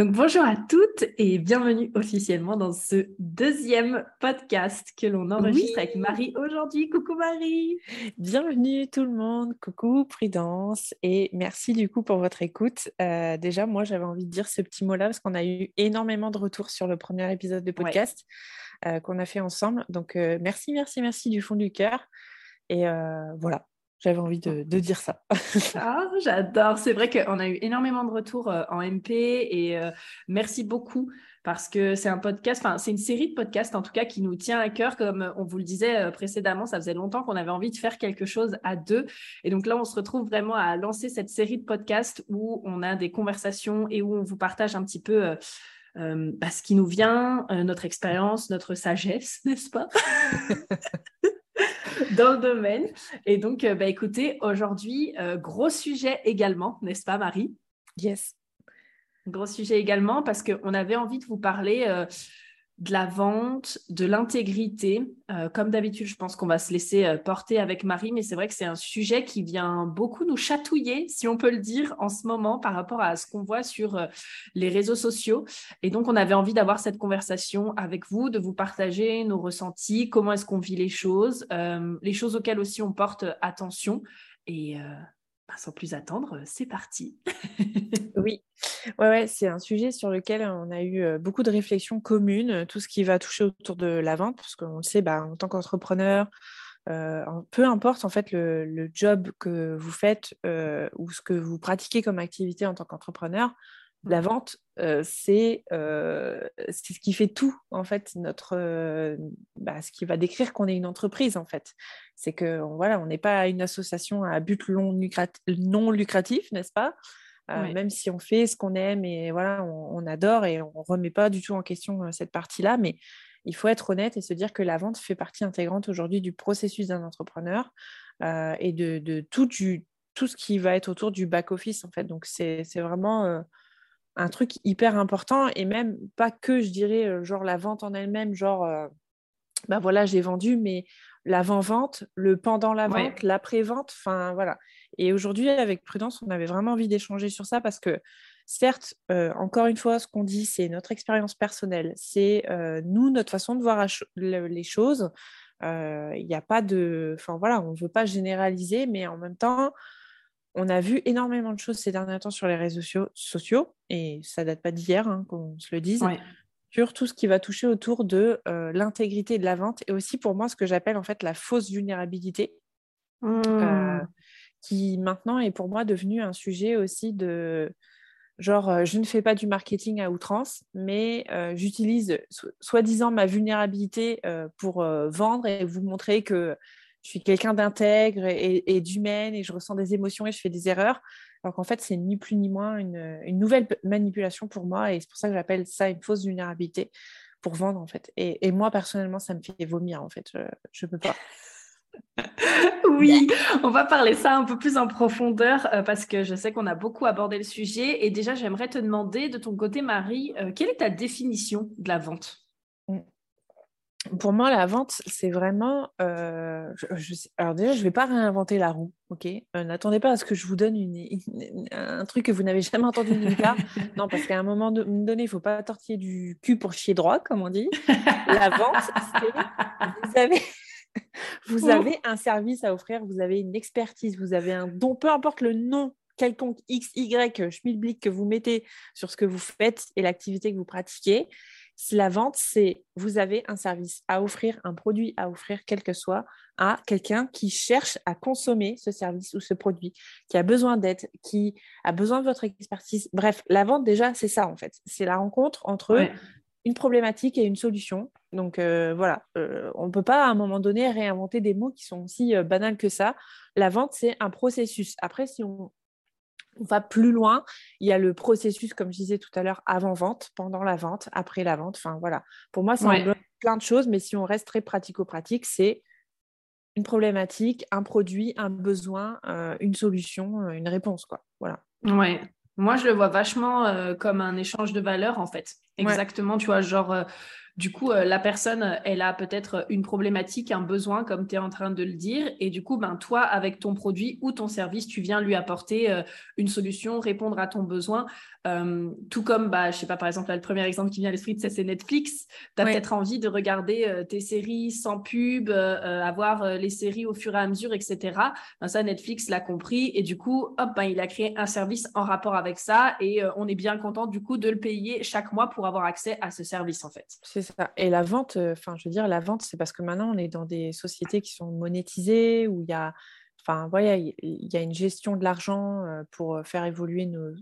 Donc bonjour à toutes et bienvenue officiellement dans ce deuxième podcast que l'on enregistre avec Marie aujourd'hui. Coucou Marie Bienvenue tout le monde, coucou Prudence et merci du coup pour votre écoute. Euh, déjà moi j'avais envie de dire ce petit mot-là parce qu'on a eu énormément de retours sur le premier épisode de podcast euh, qu'on a fait ensemble. Donc euh, merci, merci, merci du fond du cœur. Et voilà, j'avais envie de, dire ça. ah, j'adore. C'est vrai qu'on a eu énormément de retours euh, en MP et euh, merci beaucoup parce que c'est un podcast, enfin, c'est une série de podcasts en tout cas qui nous tient à cœur. Comme on vous le disait euh, précédemment, ça faisait longtemps qu'on avait envie de faire quelque chose à deux. Et donc là, on se retrouve vraiment à lancer cette série de podcasts où on a des conversations et où on vous partage un petit peu. Bah, ce qui nous vient, notre expérience, notre sagesse, n'est-ce pas? dans le domaine. Et donc, euh, bah, écoutez, aujourd'hui, euh, gros sujet également, n'est-ce pas, Marie? Yes. Gros sujet également parce qu'on avait envie de vous parler euh, de la vente, de l'intégrité. Euh, comme d'habitude, je pense qu'on va se laisser euh, porter avec Marie, mais c'est vrai que c'est un sujet qui vient beaucoup nous chatouiller, si on peut le dire, en ce moment par rapport à ce qu'on voit sur euh, les réseaux sociaux. Et donc, on avait envie d'avoir cette conversation avec vous, de vous partager nos ressentis, comment est-ce qu'on vit les choses, les choses auxquelles aussi on porte attention. Et bah, sans plus attendre, c'est parti. oui, c'est un sujet sur lequel on a eu beaucoup de réflexions communes, tout ce qui va toucher autour de la vente, parce qu'on le sait, bah, en tant qu'entrepreneur, peu importe en fait le, job que vous faites ou ce que vous pratiquez comme activité en tant qu'entrepreneur, la vente, c'est ce qui fait tout, en fait, notre, bah, ce qui va décrire qu'on est une entreprise, en fait. C'est que voilà, on n'est pas une association à but non, lucratif, n'est-ce pas? Même si on fait ce qu'on aime et voilà, on, adore et on ne remet pas du tout en question cette partie-là, mais il faut être honnête et se dire que la vente fait partie intégrante aujourd'hui du processus d'un entrepreneur et de, de tout, du, tout ce qui va être autour du back-office, en fait. Donc, c'est vraiment un truc hyper important et même pas que, je dirais, euh, genre la vente en elle-même, genre, ben voilà, j'ai vendu, mais l'avant-vente, le pendant la vente, l'après-vente, enfin voilà. Et aujourd'hui, avec Prudence, on avait vraiment envie d'échanger sur ça parce que, certes, euh, encore une fois, ce qu'on dit, c'est notre expérience personnelle, c'est nous, notre façon de voir les choses. Il n'y a pas de. Enfin voilà, on ne veut pas généraliser, mais en même temps, on a vu énormément de choses ces derniers temps sur les réseaux sociaux, et ça date pas d'hier, hein, qu'on se le dise, sur tout ce qui va toucher autour de euh, l'intégrité de la vente, et aussi pour moi ce que j'appelle en fait la fausse vulnérabilité, euh, mmh. qui maintenant est pour moi devenu un sujet aussi de genre euh, je ne fais pas du marketing à outrance, mais j'utilise soi-disant ma vulnérabilité pour vendre et vous montrer que je suis quelqu'un d'intègre et, d'humaine et je ressens des émotions et je fais des erreurs. Alors qu'en fait, c'est ni plus ni moins une, nouvelle manipulation pour moi et c'est pour ça que j'appelle ça une fausse vulnérabilité pour vendre en fait. Et, moi, personnellement, ça me fait vomir en fait. Je ne peux pas. oui, on va parler ça un peu plus en profondeur euh, parce que je sais qu'on a beaucoup abordé le sujet. Et déjà, j'aimerais te demander de ton côté, Marie, euh, quelle est ta définition de la vente? Pour moi, la vente, c'est vraiment. Euh, alors, déjà, je ne vais pas réinventer la roue, ok? Euh, N'attendez pas à ce que je vous donne un truc que vous n'avez jamais entendu nulle part. non, parce qu'à un moment donné, il ne faut pas tortiller du cul pour chier droit, comme on dit. La vente, c'est. Vous avez. vous avez un service à offrir, vous avez une expertise, vous avez un don, peu importe le nom quelconque X, Y, schmilblick que vous mettez sur ce que vous faites et l'activité que vous pratiquez la vente, c'est vous avez un service à offrir, un produit à offrir, quel que soit, à quelqu'un qui cherche à consommer ce service ou ce produit, qui a besoin d'aide, qui a besoin de votre expertise. Bref, la vente, déjà, c'est ça en fait. C'est la rencontre entre une problématique et une solution. Donc voilà, on ne peut pas à un moment donné réinventer des mots qui sont aussi banals que ça. La vente, c'est un processus. Après, si on, on va plus loin. Il y a le processus, comme je disais tout à l'heure, avant-vente, pendant la vente, après la vente. Enfin, voilà. Pour moi, c'est plein de choses, mais si on reste très pratico-pratique, c'est une problématique, un produit, un besoin, euh, une solution, euh, une réponse, quoi. Voilà. Ouais. Moi, je le vois vachement euh, comme un échange de valeurs, en fait. Exactement, tu vois, genre, du coup, euh, la personne, elle a peut-être une problématique, un besoin, comme tu es en train de le dire. Et du coup, ben, toi, avec ton produit ou ton service, tu viens lui apporter euh, une solution, répondre à ton besoin. Euh, tout comme, bah, je sais pas, par exemple, le premier exemple qui vient à l'esprit, c'est Netflix. Tu as peut-être envie de regarder tes séries sans pub, avoir les séries au fur et à mesure, etc. Ben, ça, Netflix l'a compris. Et du coup, hop, ben, il a créé un service en rapport avec ça. Et on est bien content, du coup, de le payer chaque mois pour avoir accès à ce service, en fait. C'est et la vente, euh, enfin, je veux dire, la vente, c'est parce que maintenant, on est dans des sociétés qui sont monétisées, où il y a, enfin, voilà, il y a une gestion de l'argent euh, pour euh, faire évoluer nos,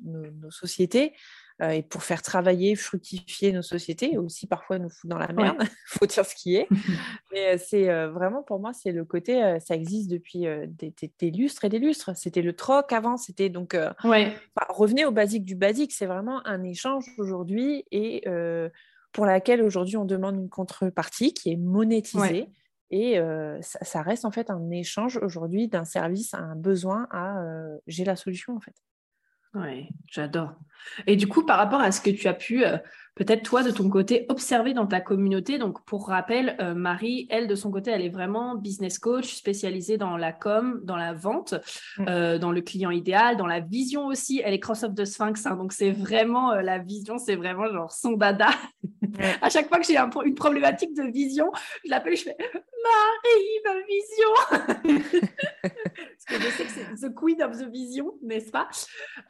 sociétés et pour faire travailler, fructifier nos sociétés, et aussi parfois nous foutre dans la merde, il faut dire ce qui est. Mais c'est vraiment, pour moi, c'est le côté, ça existe depuis des, lustres et des lustres. C'était le troc avant, c'était donc, ouais. revenez au basique du basique, c'est vraiment un échange aujourd'hui et pour laquelle aujourd'hui on demande une contrepartie qui est monétisée. Et euh, ça, reste en fait un échange aujourd'hui d'un service à un besoin à euh, j'ai la solution en fait. Oui, j'adore. Et du coup, par rapport à ce que tu as pu, euh, peut-être toi, de ton côté, observer dans ta communauté, donc pour rappel, euh, Marie, elle, de son côté, elle est vraiment business coach, spécialisée dans la com, dans la vente, mm. euh, dans le client idéal, dans la vision aussi. Elle est cross of the Sphinx, hein, donc c'est vraiment, la vision, c'est vraiment genre son dada. à chaque fois que j'ai une problématique de vision, je l'appelle, je fais Marie, ma vision Parce que je sais que c'est the queen of the vision, n'est-ce pas?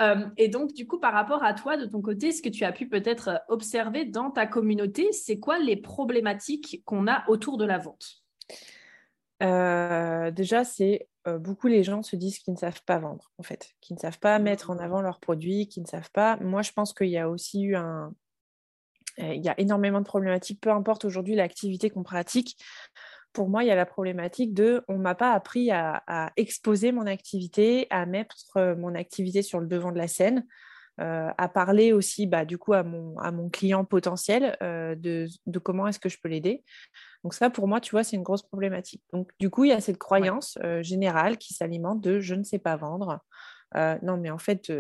Euh, Et donc, du coup, par rapport à toi, de ton côté, ce que tu as pu peut-être observer dans ta communauté, c'est quoi les problématiques qu'on a autour de la vente? Euh, Déjà, c'est euh, beaucoup les gens se disent qu'ils ne savent pas vendre, en fait, qui ne savent pas mettre en avant leurs produits, qui ne savent pas. Moi, je pense qu'il y a aussi eu un, il y a énormément de problématiques, peu importe aujourd'hui l'activité qu'on pratique. Pour moi, il y a la problématique de on ne m'a pas appris à, exposer mon activité, à mettre euh, mon activité sur le devant de la scène, euh, à parler aussi bah, du coup à mon, à mon client potentiel euh, de, comment est-ce que je peux l'aider. Donc ça, pour moi, tu vois, c'est une grosse problématique. Donc du coup, il y a cette croyance générale qui s'alimente de je ne sais pas vendre. non, mais en fait,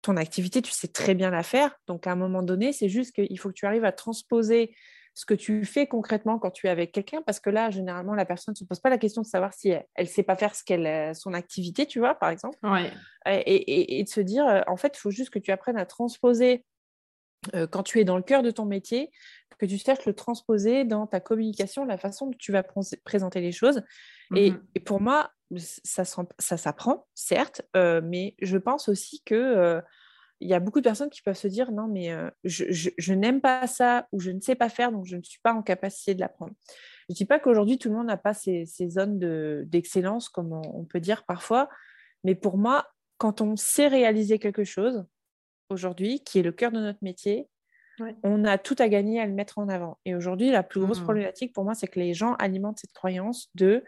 ton activité, tu sais très bien la faire. Donc à un moment donné, c'est juste qu'il faut que tu arrives à transposer ce que tu fais concrètement quand tu es avec quelqu'un, parce que là, généralement, la personne ne se pose pas la question de savoir si elle ne sait pas faire ce qu'elle, euh, son activité, tu vois, par exemple. Et, de se dire, euh, en fait, il faut juste que tu apprennes à transposer euh, quand tu es dans le cœur de ton métier, que tu saches le transposer dans ta communication, la façon dont tu vas présenter les choses. et, mmh pour moi, ça, ça s'apprend, certes, mais je pense aussi que il y a beaucoup de personnes qui peuvent se dire non, mais euh, je, n'aime pas ça ou je ne sais pas faire, donc je ne suis pas en capacité de l'apprendre. Je ne dis pas qu'aujourd'hui, tout le monde n'a pas ces, zones d'excellence, comme on, peut dire parfois, mais pour moi, quand on sait réaliser quelque chose aujourd'hui, qui est le cœur de notre métier, on a tout à gagner à le mettre en avant. Et aujourd'hui, la plus grosse mmh. problématique pour moi, c'est que les gens alimentent cette croyance de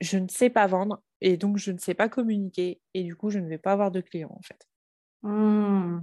je ne sais pas vendre et donc je ne sais pas communiquer et du coup, je ne vais pas avoir de clients en fait. Mmh.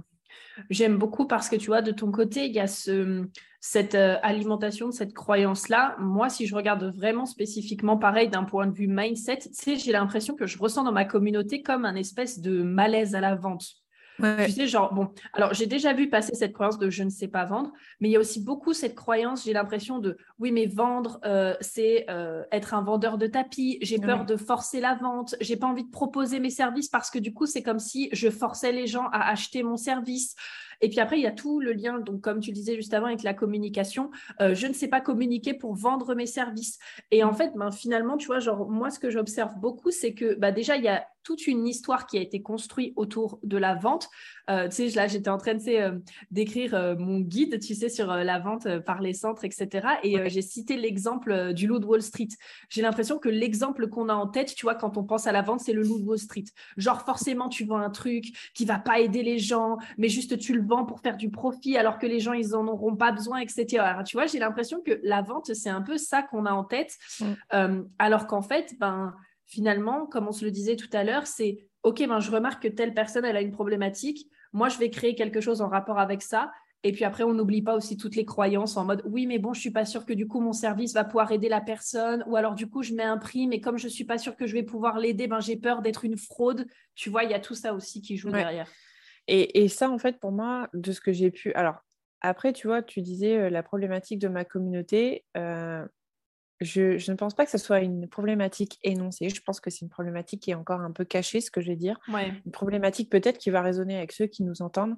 J'aime beaucoup parce que tu vois, de ton côté, il y a ce, cette euh, alimentation, cette croyance-là. Moi, si je regarde vraiment spécifiquement pareil d'un point de vue mindset, j'ai l'impression que je ressens dans ma communauté comme un espèce de malaise à la vente. Tu sais, genre, bon, alors j'ai déjà vu passer cette croyance de je ne sais pas vendre, mais il y a aussi beaucoup cette croyance, j'ai l'impression de oui, mais vendre, euh, c'est euh, être un vendeur de tapis, j'ai peur de forcer la vente, j'ai pas envie de proposer mes services parce que du coup, c'est comme si je forçais les gens à acheter mon service. Et puis après, il y a tout le lien, donc comme tu disais juste avant avec la communication, euh, je ne sais pas communiquer pour vendre mes services. Et en fait, ben, finalement, tu vois, genre, moi, ce que j'observe beaucoup, c'est que bah, déjà, il y a toute une histoire qui a été construite autour de la vente. Euh, tu sais, là, j'étais en train de euh, d'écrire mon guide, tu sais, sur la vente par les centres, etc. Et j'ai cité l'exemple du loup de Wall Street. J'ai l'impression que l'exemple qu'on a en tête, tu vois, quand on pense à la vente, c'est le loup de Wall Street. Genre, forcément, tu vends un truc qui va pas aider les gens, mais juste tu le vends pour faire du profit alors que les gens, ils en auront pas besoin, etc. tu vois, j'ai l'impression que la vente, c'est un peu ça qu'on a en tête. Mm. Euh, alors qu'en fait, ben, finalement, comme on se le disait tout à l'heure, c'est OK, ben, je remarque que telle personne, elle a une problématique. Moi, je vais créer quelque chose en rapport avec ça. Et puis après, on n'oublie pas aussi toutes les croyances en mode oui, mais bon, je suis pas sûre que du coup mon service va pouvoir aider la personne. Ou alors du coup, je mets un prix, mais comme je suis pas sûre que je vais pouvoir l'aider, ben j'ai peur d'être une fraude. Tu vois, il y a tout ça aussi qui joue derrière. Et, ça, en fait, pour moi, de ce que j'ai pu. Alors, après, tu vois, tu disais euh, la problématique de ma communauté. Euh, je, je, ne pense pas que ce soit une problématique énoncée. Je pense que c'est une problématique qui est encore un peu cachée, ce que je vais dire. Une problématique peut-être qui va résonner avec ceux qui nous entendent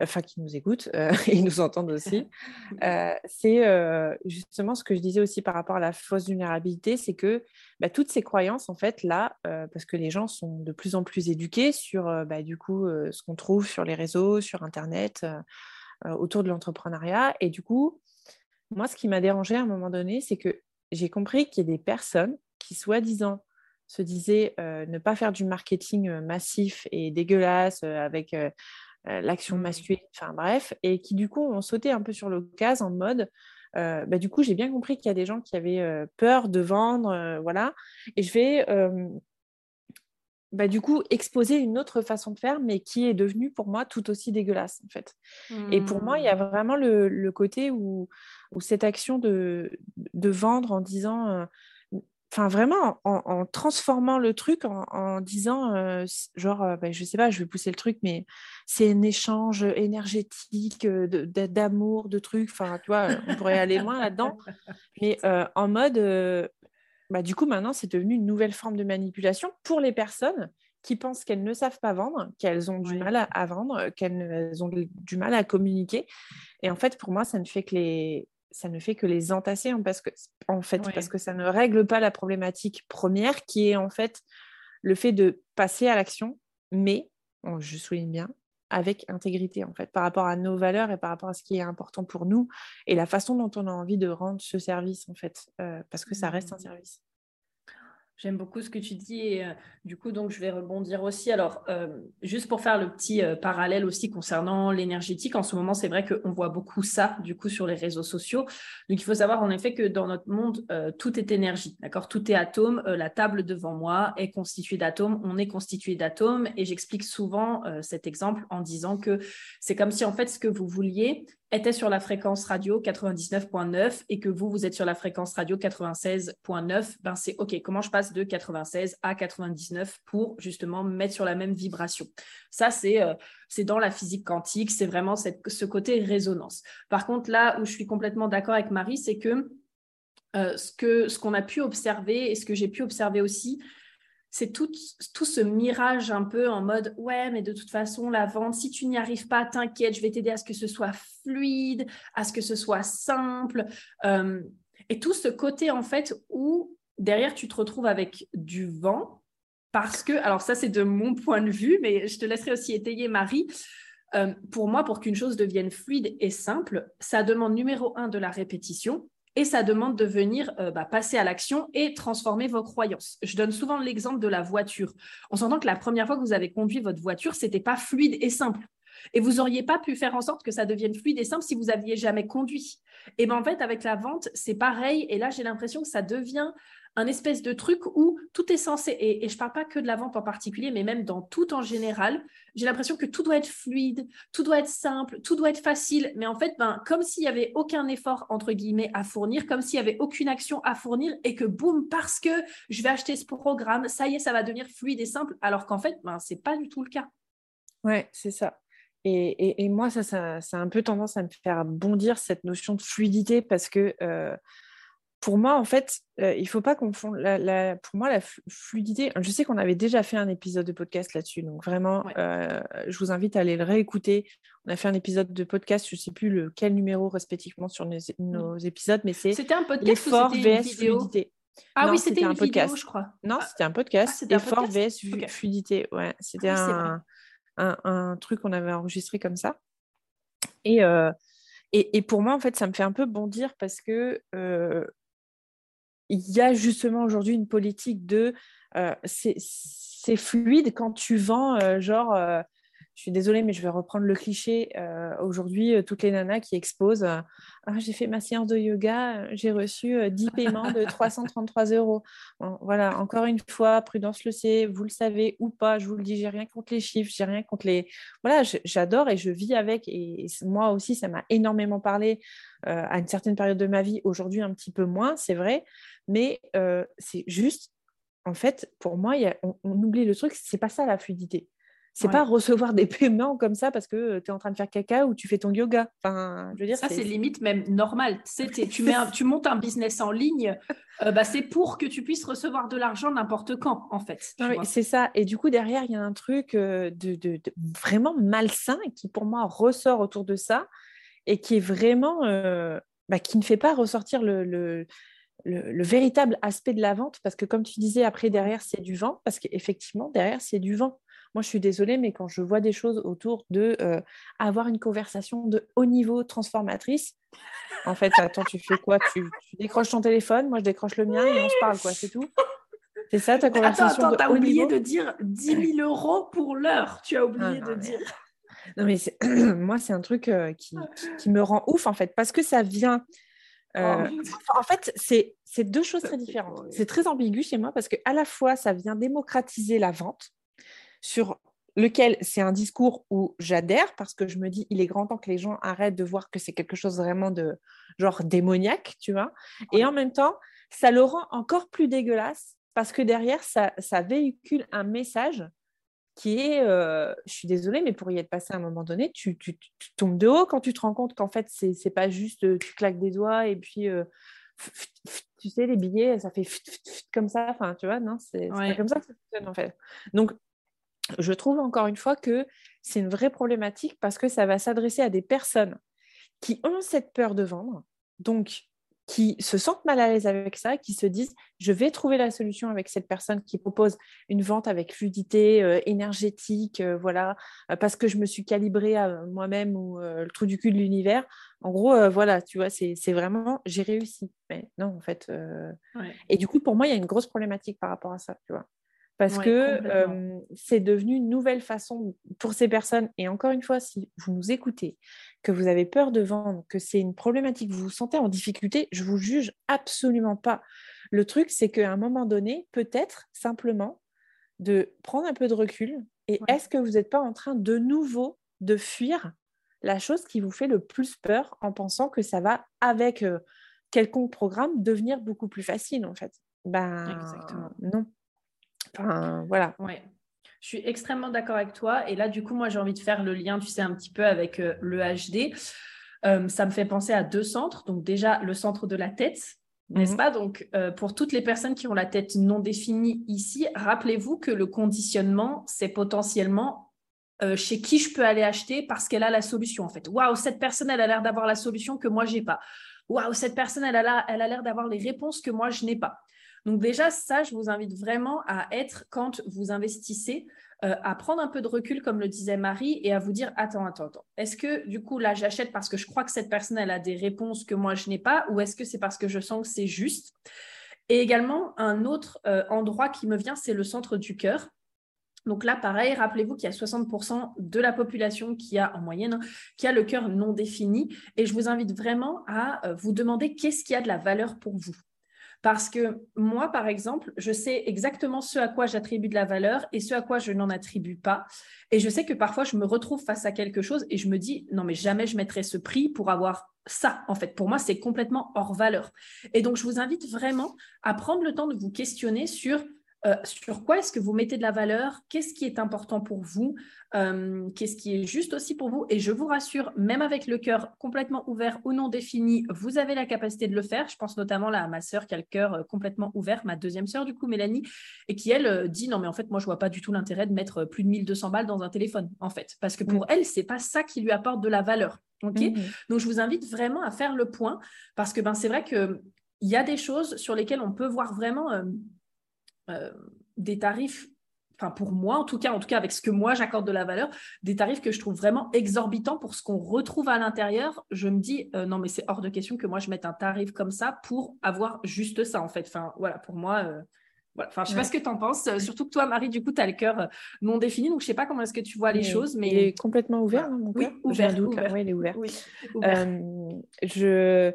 enfin qui nous écoutent euh, et nous entendent aussi, euh, c'est euh, justement ce que je disais aussi par rapport à la fausse vulnérabilité, c'est que bah, toutes ces croyances, en fait, là, parce que les gens sont de plus en plus éduqués sur bah, du coup ce qu'on trouve sur les réseaux, sur Internet, autour de l'entrepreneuriat, et du coup, moi, ce qui m'a dérangé à un moment donné, c'est que j'ai compris qu'il y a des personnes qui, soi-disant, se disaient ne pas faire du marketing massif et dégueulasse avec euh, l'action mmh. masculine, enfin bref, et qui du coup ont sauté un peu sur l'occasion en mode euh, bah, du coup, j'ai bien compris qu'il y a des gens qui avaient euh, peur de vendre, voilà. Et je vais, bah, du coup, exposer une autre façon de faire, mais qui est devenue pour moi tout aussi dégueulasse, en fait. Et pour moi, il y a mmh. vraiment le, côté où, où, cette action de, de vendre en disant enfin vraiment en, transformant le truc en, disant euh, genre euh, ben, je sais pas je vais pousser le truc mais c'est un échange énergétique euh, d'amour de, trucs enfin tu vois on pourrait aller loin là-dedans. Mais en mode bah, du coup maintenant c'est devenu une nouvelle forme de manipulation pour les personnes qui pensent qu'elles ne savent pas vendre qu'elles ont du mal à, vendre qu'elles ont du mal à communiquer. Et en fait pour moi ça ne fait que les ça ne fait que les entasser hein, parce que, en fait, parce que ça ne règle pas la problématique première qui est en fait le fait de passer à l'action, mais, je souligne bien, avec intégrité en fait, par rapport à nos valeurs et par rapport à ce qui est important pour nous et la façon dont on a envie de rendre ce service en fait, euh, parce que ça reste un mmh. service. J'aime beaucoup ce que tu dis et euh, du coup donc je vais rebondir aussi. Alors euh, juste pour faire le petit euh, parallèle aussi concernant l'énergétique, en ce moment c'est vrai qu'on voit beaucoup ça du coup sur les réseaux sociaux. Donc il faut savoir en effet que dans notre monde tout est énergie, d'accord? Tout est atome. la table devant moi est constituée d'atomes. On est constitué d'atomes et j'explique souvent cet exemple en disant que c'est comme si en fait ce que vous vouliez était sur la fréquence radio 99.9 et que vous, vous êtes sur la fréquence radio 96.9, ben c'est OK, comment je passe de 96 à 99 pour justement mettre sur la même vibration? Ça, c'est euh, dans la physique quantique, c'est vraiment ce côté résonance. Par contre, là où je suis complètement d'accord avec Marie, c'est que euh, ce qu'on a pu observer et ce que j'ai pu observer aussi, c'est tout, tout ce mirage un peu en mode ouais, mais de toute façon, la vente, si tu n'y arrives pas, t'inquiète, je vais t'aider à ce que ce soit fluide, à ce que ce soit simple. Euh, et tout ce côté en fait où derrière tu te retrouves avec du vent parce que, alors ça c'est de mon point de vue, mais je te laisserai aussi étayer Marie. Euh, pour moi, pour qu'une chose devienne fluide et simple, ça demande numéro un de la répétition et ça demande de venir euh, bah, passer à l'action et transformer vos croyances. Je donne souvent l'exemple de la voiture. On s'entend que la première fois que vous avez conduit votre voiture, c'était pas fluide et simple. Et vous n'auriez pas pu faire en sorte que ça devienne fluide et simple si vous aviez jamais conduit. Et bien en fait, avec la vente, c'est pareil. Et là, j'ai l'impression que ça devient un espèce de truc où tout est censé, et, je ne parle pas que de la vente en particulier, mais même dans tout en général, j'ai l'impression que tout doit être fluide, tout doit être simple, tout doit être facile, mais en fait, ben, comme s'il n'y avait aucun effort, entre guillemets, à fournir, comme s'il n'y avait aucune action à fournir, et que boum, parce que je vais acheter ce programme, ça y est, ça va devenir fluide et simple, alors qu'en fait, ben, ce n'est pas du tout le cas. Ouais, c'est ça. Et, moi, ça, ça, a un peu tendance à me faire bondir cette notion de fluidité parce que euh, pour moi, en fait, euh, il ne faut pas confondre. La, pour moi, la fluidité, je sais qu'on avait déjà fait un épisode de podcast là-dessus, donc vraiment, euh, je vous invite à aller le réécouter. On a fait un épisode de podcast, je ne sais plus lequel numéro respectivement sur nos, épisodes, mais c'est C'était un podcast l'effort VS fluidité. Ah oui, c'était un podcast. je crois. Non, ah. c'était un podcast. Ah, effort VS fluidité. Ouais, c'était ah un, un, truc qu'on avait enregistré comme ça. Et, euh, et, et, pour moi, en fait, ça me fait un peu bondir parce que il y a justement aujourd'hui une politique de euh, c'est fluide quand tu vends euh, genre je suis désolée, mais je vais reprendre le cliché. Euh, aujourd'hui, euh, toutes les nanas qui exposent euh, ah, J'ai fait ma séance de yoga, j'ai reçu 10 paiements de 333 euros. voilà, encore une fois, Prudence le sait, vous le savez ou pas, je vous le dis, j'ai rien contre les chiffres, j'ai rien contre les. Voilà, j'adore et je vis avec. Et, moi aussi, ça m'a énormément parlé à une certaine période de ma vie. Aujourd'hui, un petit peu moins, c'est vrai. Mais c'est juste, en fait, pour moi, on, on oublie le truc, c'est pas ça la fluidité c'est pas recevoir des paiements comme ça parce que tu es en train de faire caca ou tu fais ton yoga. Enfin, je veux dire, ça, c'est limite même normal. Tu, mets tu montes un business en ligne, euh, bah, c'est pour que tu puisses recevoir de l'argent n'importe quand, en fait. c'est ça. Et du coup, derrière, il y a un truc euh, de, vraiment malsain qui, pour moi, ressort autour de ça et qui est vraiment. Euh, bah, qui ne fait pas ressortir le, le, véritable aspect de la vente, parce que comme tu disais, après, derrière, c'est du vent, parce qu'effectivement, derrière, c'est du vent. Moi, je suis désolée, mais quand je vois des choses autour de euh, avoir une conversation de haut niveau transformatrice, en fait, attends, tu fais quoi? Tu, décroches ton téléphone, moi je décroche le mien et on se parle, quoi, c'est tout. C'est ça ta conversation Attends, attends, t'as oublié de dire 10 000 euros pour l'heure. Tu as oublié ah, de dire. Non, mais moi, c'est un truc euh, qui, qui, me rend ouf, en fait, parce que ça vient. Euh, oh. En fait, c'est deux choses très différentes. C'est très ambigu chez moi parce que à la fois, ça vient démocratiser la vente sur lequel c'est un discours où j'adhère parce que je me dis il est grand temps que les gens arrêtent de voir que c'est quelque chose vraiment de genre démoniaque, tu vois. Et en même temps, ça le rend encore plus dégueulasse parce que derrière, ça, véhicule un message qui est, euh, je suis désolée, mais pour y être passé à un moment donné, tu, tombes de haut quand tu te rends compte qu'en fait, c'est, c'est pas juste euh, tu claques des doigts et puis, euh, tu sais, les billets, ça fait comme ça, enfin, tu vois, non, c'est, pas comme ça que ça fonctionne en fait. Donc, je trouve encore une fois que c'est une vraie problématique parce que ça va s'adresser à des personnes qui ont cette peur de vendre, donc qui se sentent mal à l'aise avec ça, qui se disent je vais trouver la solution avec cette personne qui propose une vente avec fluidité euh, énergétique, euh, voilà, euh, parce que je me suis calibrée à moi-même ou le trou du cul de l'univers. En gros, voilà, tu vois, c'est vraiment j'ai réussi. Mais non, en fait. Et du coup, pour moi, il y a une grosse problématique par rapport à ça, tu vois parce que c'est devenu une nouvelle façon pour ces personnes. Et encore une fois, si vous nous écoutez, que vous avez peur de vendre, que c'est une problématique, vous vous sentez en difficulté, je vous juge absolument pas. Le truc, c'est qu'à un moment donné, peut-être simplement de prendre un peu de recul. Et est-ce que vous n'êtes pas en train de nouveau de fuir la chose qui vous fait le plus peur en pensant que ça va, avec quelconque programme, devenir beaucoup plus facile en fait? Ben, Exactement. non voilà. Ouais. Je suis extrêmement d'accord avec toi. Et là, du coup, moi, j'ai envie de faire le lien, tu sais, un petit peu avec euh, le HD. Euh, ça me fait penser à deux centres. Donc, déjà, le centre de la tête, n'est-ce mhm. pas? Donc, euh, pour toutes les personnes qui ont la tête non définie ici, rappelez-vous que le conditionnement, c'est potentiellement chez qui je peux aller acheter parce qu'elle a la solution, en fait. Waouh, cette personne, elle a l'air d'avoir la solution que moi, j'ai pas. Waouh, cette personne, elle a l'air d'avoir les réponses que moi, je n'ai pas. Donc déjà, ça, je vous invite vraiment à être, quand vous investissez, euh, à prendre un peu de recul, comme le disait Marie, et à vous dire, attends, attends, attends, est-ce que du coup, là, j'achète parce que je crois que cette personne, elle a des réponses que moi, je n'ai pas, ou est-ce que c'est parce que je sens que c'est juste? Et également, un autre euh, endroit qui me vient, c'est le centre du cœur. Donc là, pareil, rappelez-vous qu'il y a 60% de la population qui a, en moyenne, qui a le cœur non défini. Et je vous invite vraiment à euh, vous demander qu'est-ce qui a de la valeur pour vous. Parce que moi, par exemple, je sais exactement ce à quoi j'attribue de la valeur et ce à quoi je n'en attribue pas. Et je sais que parfois, je me retrouve face à quelque chose et je me dis, non, mais jamais je mettrai ce prix pour avoir ça. En fait, pour moi, c'est complètement hors valeur. Et donc, je vous invite vraiment à prendre le temps de vous questionner sur euh, sur quoi est-ce que vous mettez de la valeur, qu'est-ce qui est important pour vous, euh, qu'est-ce qui est juste aussi pour vous? Et je vous rassure, même avec le cœur complètement ouvert ou non défini, vous avez la capacité de le faire. Je pense notamment là à ma sœur qui a le cœur euh, complètement ouvert, ma deuxième sœur du coup, Mélanie, et qui elle dit non mais en fait moi je vois pas du tout l'intérêt de mettre plus de 1200 balles dans un téléphone en fait, parce que pour mm. elle c'est pas ça qui lui apporte de la valeur. Ok, mm. donc je vous invite vraiment à faire le point parce que ben c'est vrai que il y a des choses sur lesquelles on peut voir vraiment euh, des tarifs enfin pour moi en tout cas, en tout cas avec ce que moi j'accorde de la valeur, des tarifs que je trouve vraiment exorbitants pour ce qu'on retrouve à l'intérieur, je me dis euh, non mais c'est hors de question que moi je mette un tarif comme ça pour avoir juste ça en fait. Enfin voilà, pour moi, euh, Enfin, je sais pas ce que tu en penses. Surtout que toi, Marie, du coup, tu as le cœur non défini. Donc, je sais pas comment est-ce que tu vois les choses. Mais... Il est complètement ouvert, mon cœur Oui, ouvert. Ouvert. Oui, il est ouvert. je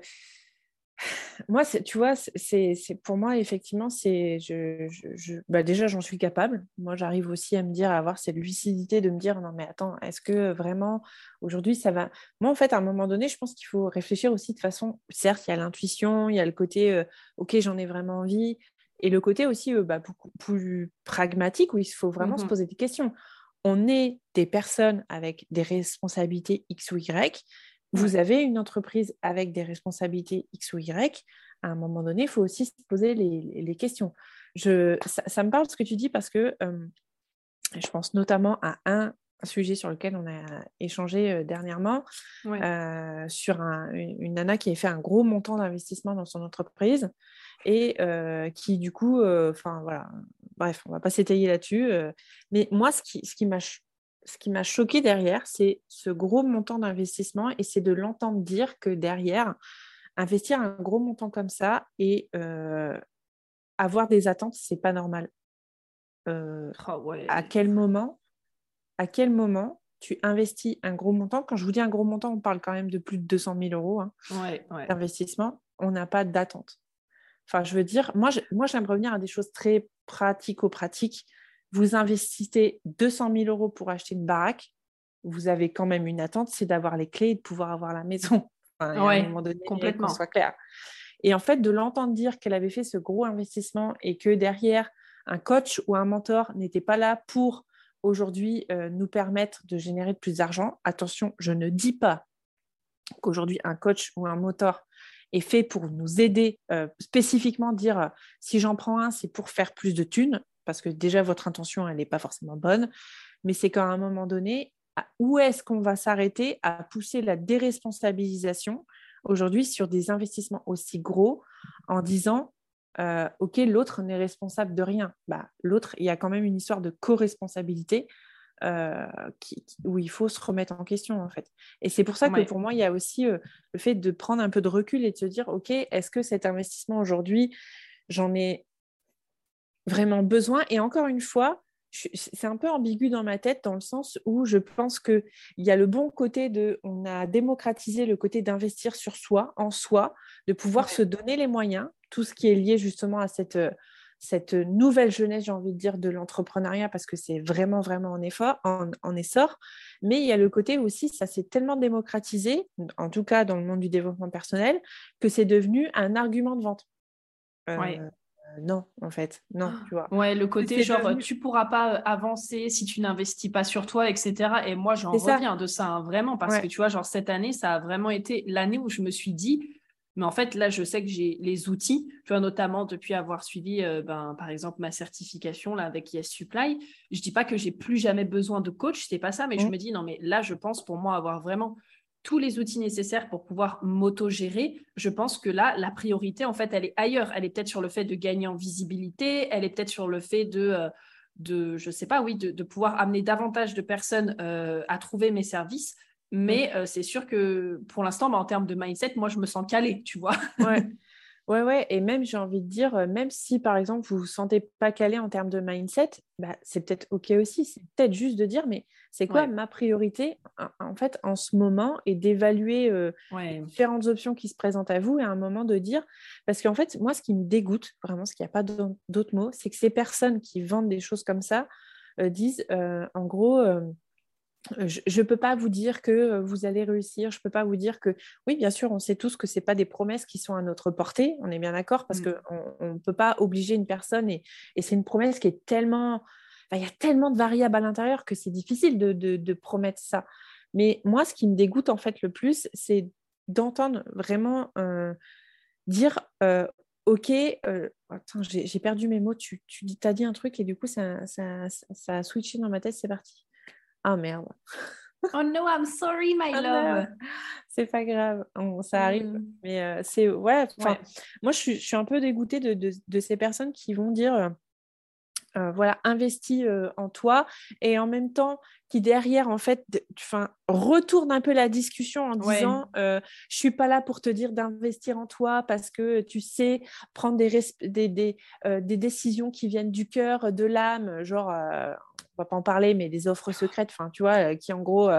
moi, tu vois, c'est pour moi, effectivement, c'est. Je, je, bah déjà, j'en suis capable. Moi, j'arrive aussi à me dire, à avoir cette lucidité de me dire non, mais attends, est-ce que vraiment aujourd'hui ça va? Moi, en fait, à un moment donné, je pense qu'il faut réfléchir aussi de façon. Certes, il y a l'intuition, il y a le côté euh, ok, j'en ai vraiment envie, et le côté aussi euh, bah, beaucoup plus pragmatique où il faut vraiment se mmh poser des questions. On est des personnes avec des responsabilités X ou Y vous avez une entreprise avec des responsabilités X ou Y, à un moment donné, il faut aussi se poser les, questions. Je, ça, me parle ce que tu dis parce que je pense notamment à un sujet sur lequel on a échangé dernièrement, sur une, nana qui a fait un gros montant d'investissement dans son entreprise et qui du coup, enfin voilà, bref, on va pas s'étayer là-dessus. mais moi, ce qui, ce qui m'a ce qui m'a choqué derrière, c'est ce gros montant d'investissement et c'est de l'entendre dire que derrière, investir un gros montant comme ça et euh, avoir des attentes, c'est pas normal. Euh, ah à quel moment, à quel moment tu investis un gros montant? Quand je vous dis un gros montant, on parle quand même de plus de 200 000 euros hein, d'investissement. On n'a pas d'attente. Enfin, je veux dire, moi, moi, j'aime revenir à des choses très pratico-pratiques vous investissez 200 000 euros pour acheter une baraque, vous avez quand même une attente, c'est d'avoir les clés et de pouvoir avoir la maison. à un moment donné, complètement. soit clair. Et en fait, de l'entendre dire qu'elle avait fait ce gros investissement et que derrière, un coach ou un mentor n'était pas là pour aujourd'hui euh, nous permettre de générer plus d'argent. Attention, je ne dis pas qu'aujourd'hui, un coach ou un mentor est fait pour nous aider, euh, spécifiquement dire euh, si j'en prends un, c'est pour faire plus de thunes parce que déjà votre intention, elle n'est pas forcément bonne, mais c'est qu'à un moment donné, où est-ce qu'on va s'arrêter à pousser la déresponsabilisation aujourd'hui sur des investissements aussi gros en disant euh, ok l'autre n'est responsable de rien. Bah, l'autre il y a quand même une histoire de co-responsabilité euh, où il faut se remettre en question en fait. Et c'est pour ça que pour moi il y a aussi euh, le fait de prendre un peu de recul et de se dire ok est-ce que cet investissement aujourd'hui j'en ai vraiment besoin. Et encore une fois, c'est un peu ambigu dans ma tête dans le sens où je pense qu'il y a le bon côté de, on a démocratisé le côté d'investir sur soi, en soi, de pouvoir se donner les moyens, tout ce qui est lié justement à cette, cette nouvelle jeunesse, j'ai envie de dire, de l'entrepreneuriat, parce que c'est vraiment, vraiment en, effort, en, essor. Mais il y a le côté aussi, ça s'est tellement démocratisé, en tout cas dans le monde du développement personnel, que c'est devenu un argument de vente. Euh, non, en fait, non, tu vois. Ouais, le côté genre, tu pourras pas euh, avancer si tu n'investis pas sur toi, etc. Et moi, j'en reviens de ça, hein, vraiment, parce que tu vois, genre, cette année, ça a vraiment été l'année où je me suis dit, mais en fait, là, je sais que j'ai les outils, tu vois, notamment depuis avoir suivi, euh, ben, par exemple, ma certification là, avec Yes Supply. Je dis pas que j'ai plus jamais besoin de coach, c'est pas ça, mais je mmh. me dis, non, mais là, je pense pour moi avoir vraiment tous les outils nécessaires pour pouvoir m'auto-gérer, je pense que là, la priorité, en fait, elle est ailleurs. Elle est peut-être sur le fait de gagner en visibilité, elle est peut-être sur le fait de, euh, de je sais pas, oui, de, pouvoir amener davantage de personnes euh, à trouver mes services. Mais euh, c'est sûr que pour l'instant, bah, en termes de mindset, moi, je me sens calée, tu vois. Ouais. Ouais, ouais, et même j'ai envie de dire, euh, même si par exemple vous vous sentez pas calé en termes de mindset, bah, c'est peut-être ok aussi. C'est peut-être juste de dire, mais c'est quoi ma priorité en fait en ce moment et d'évaluer euh, différentes options qui se présentent à vous et à un moment de dire, parce qu'en fait moi ce qui me dégoûte vraiment, ce qu'il n'y a pas d'autres mots, c'est que ces personnes qui vendent des choses comme ça euh, disent en gros je ne peux pas vous dire que euh, vous allez réussir, je ne peux pas vous dire que, oui, bien sûr, on sait tous que ce pas des promesses qui sont à notre portée, on est bien d'accord, parce mmh. qu'on ne peut pas obliger une personne, et, c'est une promesse qui est tellement, il y a tellement de variables à l'intérieur que c'est difficile de, promettre ça. Mais moi, ce qui me dégoûte en fait le plus, c'est d'entendre vraiment euh, dire, euh, ok, attends, j'ai perdu mes mots, tu, tu as dit un truc et du coup, ça, ça a switché dans ma tête, c'est parti. Ah merde. oh no, I'm sorry, my oh love. C'est pas grave, ça arrive. Mm. Mais euh, c'est ouais, Moi, je suis, je suis, un peu dégoûtée de, de, de, ces personnes qui vont dire, euh, euh, voilà, investi euh, en toi et en même temps qui derrière en fait enfin retourne un peu la discussion en disant euh, je suis pas là pour te dire d'investir en toi parce que tu sais prendre des, des, des, des, décisions qui viennent du cœur de l'âme genre va pas en parler mais des offres secrètes enfin tu vois qui en gros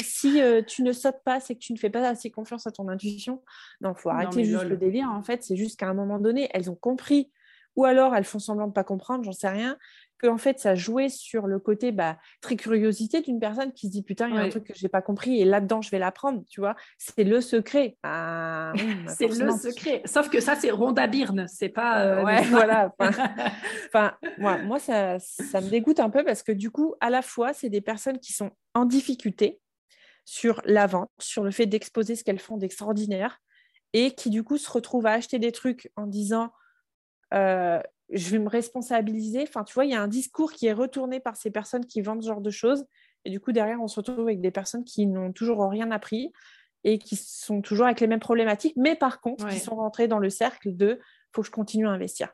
si tu ne sautes pas c'est que tu ne fais pas assez confiance à ton intuition. Non faut arrêter juste le délire en fait. C'est juste qu'à un moment donné elles ont compris. Ou alors elles font semblant de pas comprendre, j'en sais rien, que en fait ça jouait sur le côté bah, très curiosité d'une personne qui se dit putain il y a un truc que je n'ai pas compris et là-dedans je vais l'apprendre, tu vois, c'est le secret. Bah, bah, c'est le secret. Sauf que ça c'est Rhonda Byrne, c'est pas. Euh, ouais, voilà. Enfin, moi, moi ça, ça me dégoûte un peu parce que du coup à la fois c'est des personnes qui sont en difficulté sur la vente, sur le fait d'exposer ce qu'elles font d'extraordinaire et qui du coup se retrouvent à acheter des trucs en disant euh, je vais me responsabiliser. Enfin, tu vois, il y a un discours qui est retourné par ces personnes qui vendent ce genre de choses. Et du coup, derrière, on se retrouve avec des personnes qui n'ont toujours rien appris et qui sont toujours avec les mêmes problématiques, mais par contre, qui sont rentrées dans le cercle de faut que je continue à investir.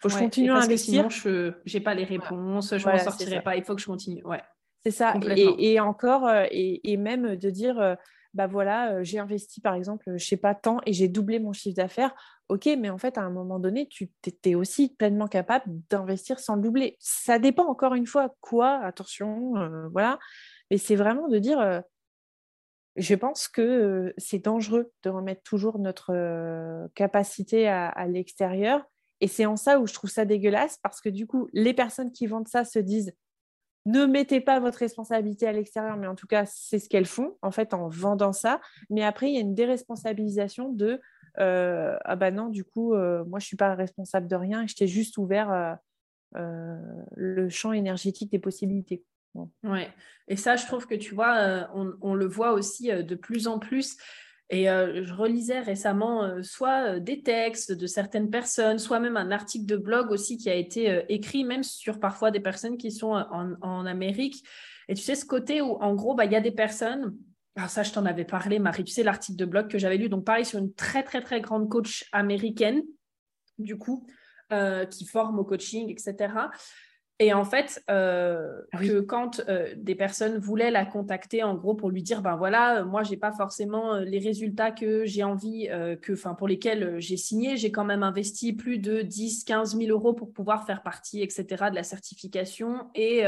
faut que je continue à investir. sinon, je n'ai pas les réponses, je ne m'en sortirai pas, il faut que je continue. Ouais. C'est ça. Et, encore, euh, et, même de dire, euh, bah voilà, j'ai investi par exemple, je sais pas, tant et j'ai doublé mon chiffre d'affaires. Ok, mais en fait, à un moment donné, tu étais aussi pleinement capable d'investir sans le doubler. Ça dépend encore une fois quoi, attention, voilà. Mais c'est vraiment de dire, je pense que c'est dangereux de remettre toujours notre capacité à l'extérieur. Et c'est en ça où je trouve ça dégueulasse parce que du coup, les personnes qui vendent ça se disent ne mettez pas votre responsabilité à l'extérieur, mais en tout cas, c'est ce qu'elles font, en fait, en vendant ça. Mais après, il y a une déresponsabilisation de euh, ah bah non, du coup, euh, moi, je suis pas responsable de rien, je t'ai juste ouvert euh, le champ énergétique des possibilités. Et ça, je trouve que tu vois, on, le voit aussi de plus en plus. Et euh, je relisais récemment euh, soit euh, des textes de certaines personnes, soit même un article de blog aussi qui a été écrit, même sur parfois des personnes qui sont en, Amérique. Et tu sais, ce côté où, en gros, bah, il y a des personnes, ça, je t'en avais parlé, Marie, tu sais, l'article de blog que j'avais lu, donc pareil, sur une très, très, très grande coach américaine, du coup, qui forme au coaching, etc. Et en fait, euh, ah que quand euh, des personnes voulaient la contacter, en gros, pour lui dire, ben voilà, moi, j'ai pas forcément euh, les résultats que j'ai envie, que, enfin, pour lesquels j'ai signé, j'ai quand même investi plus de 10, 15 000 euros pour pouvoir faire partie, etc., de la certification. Et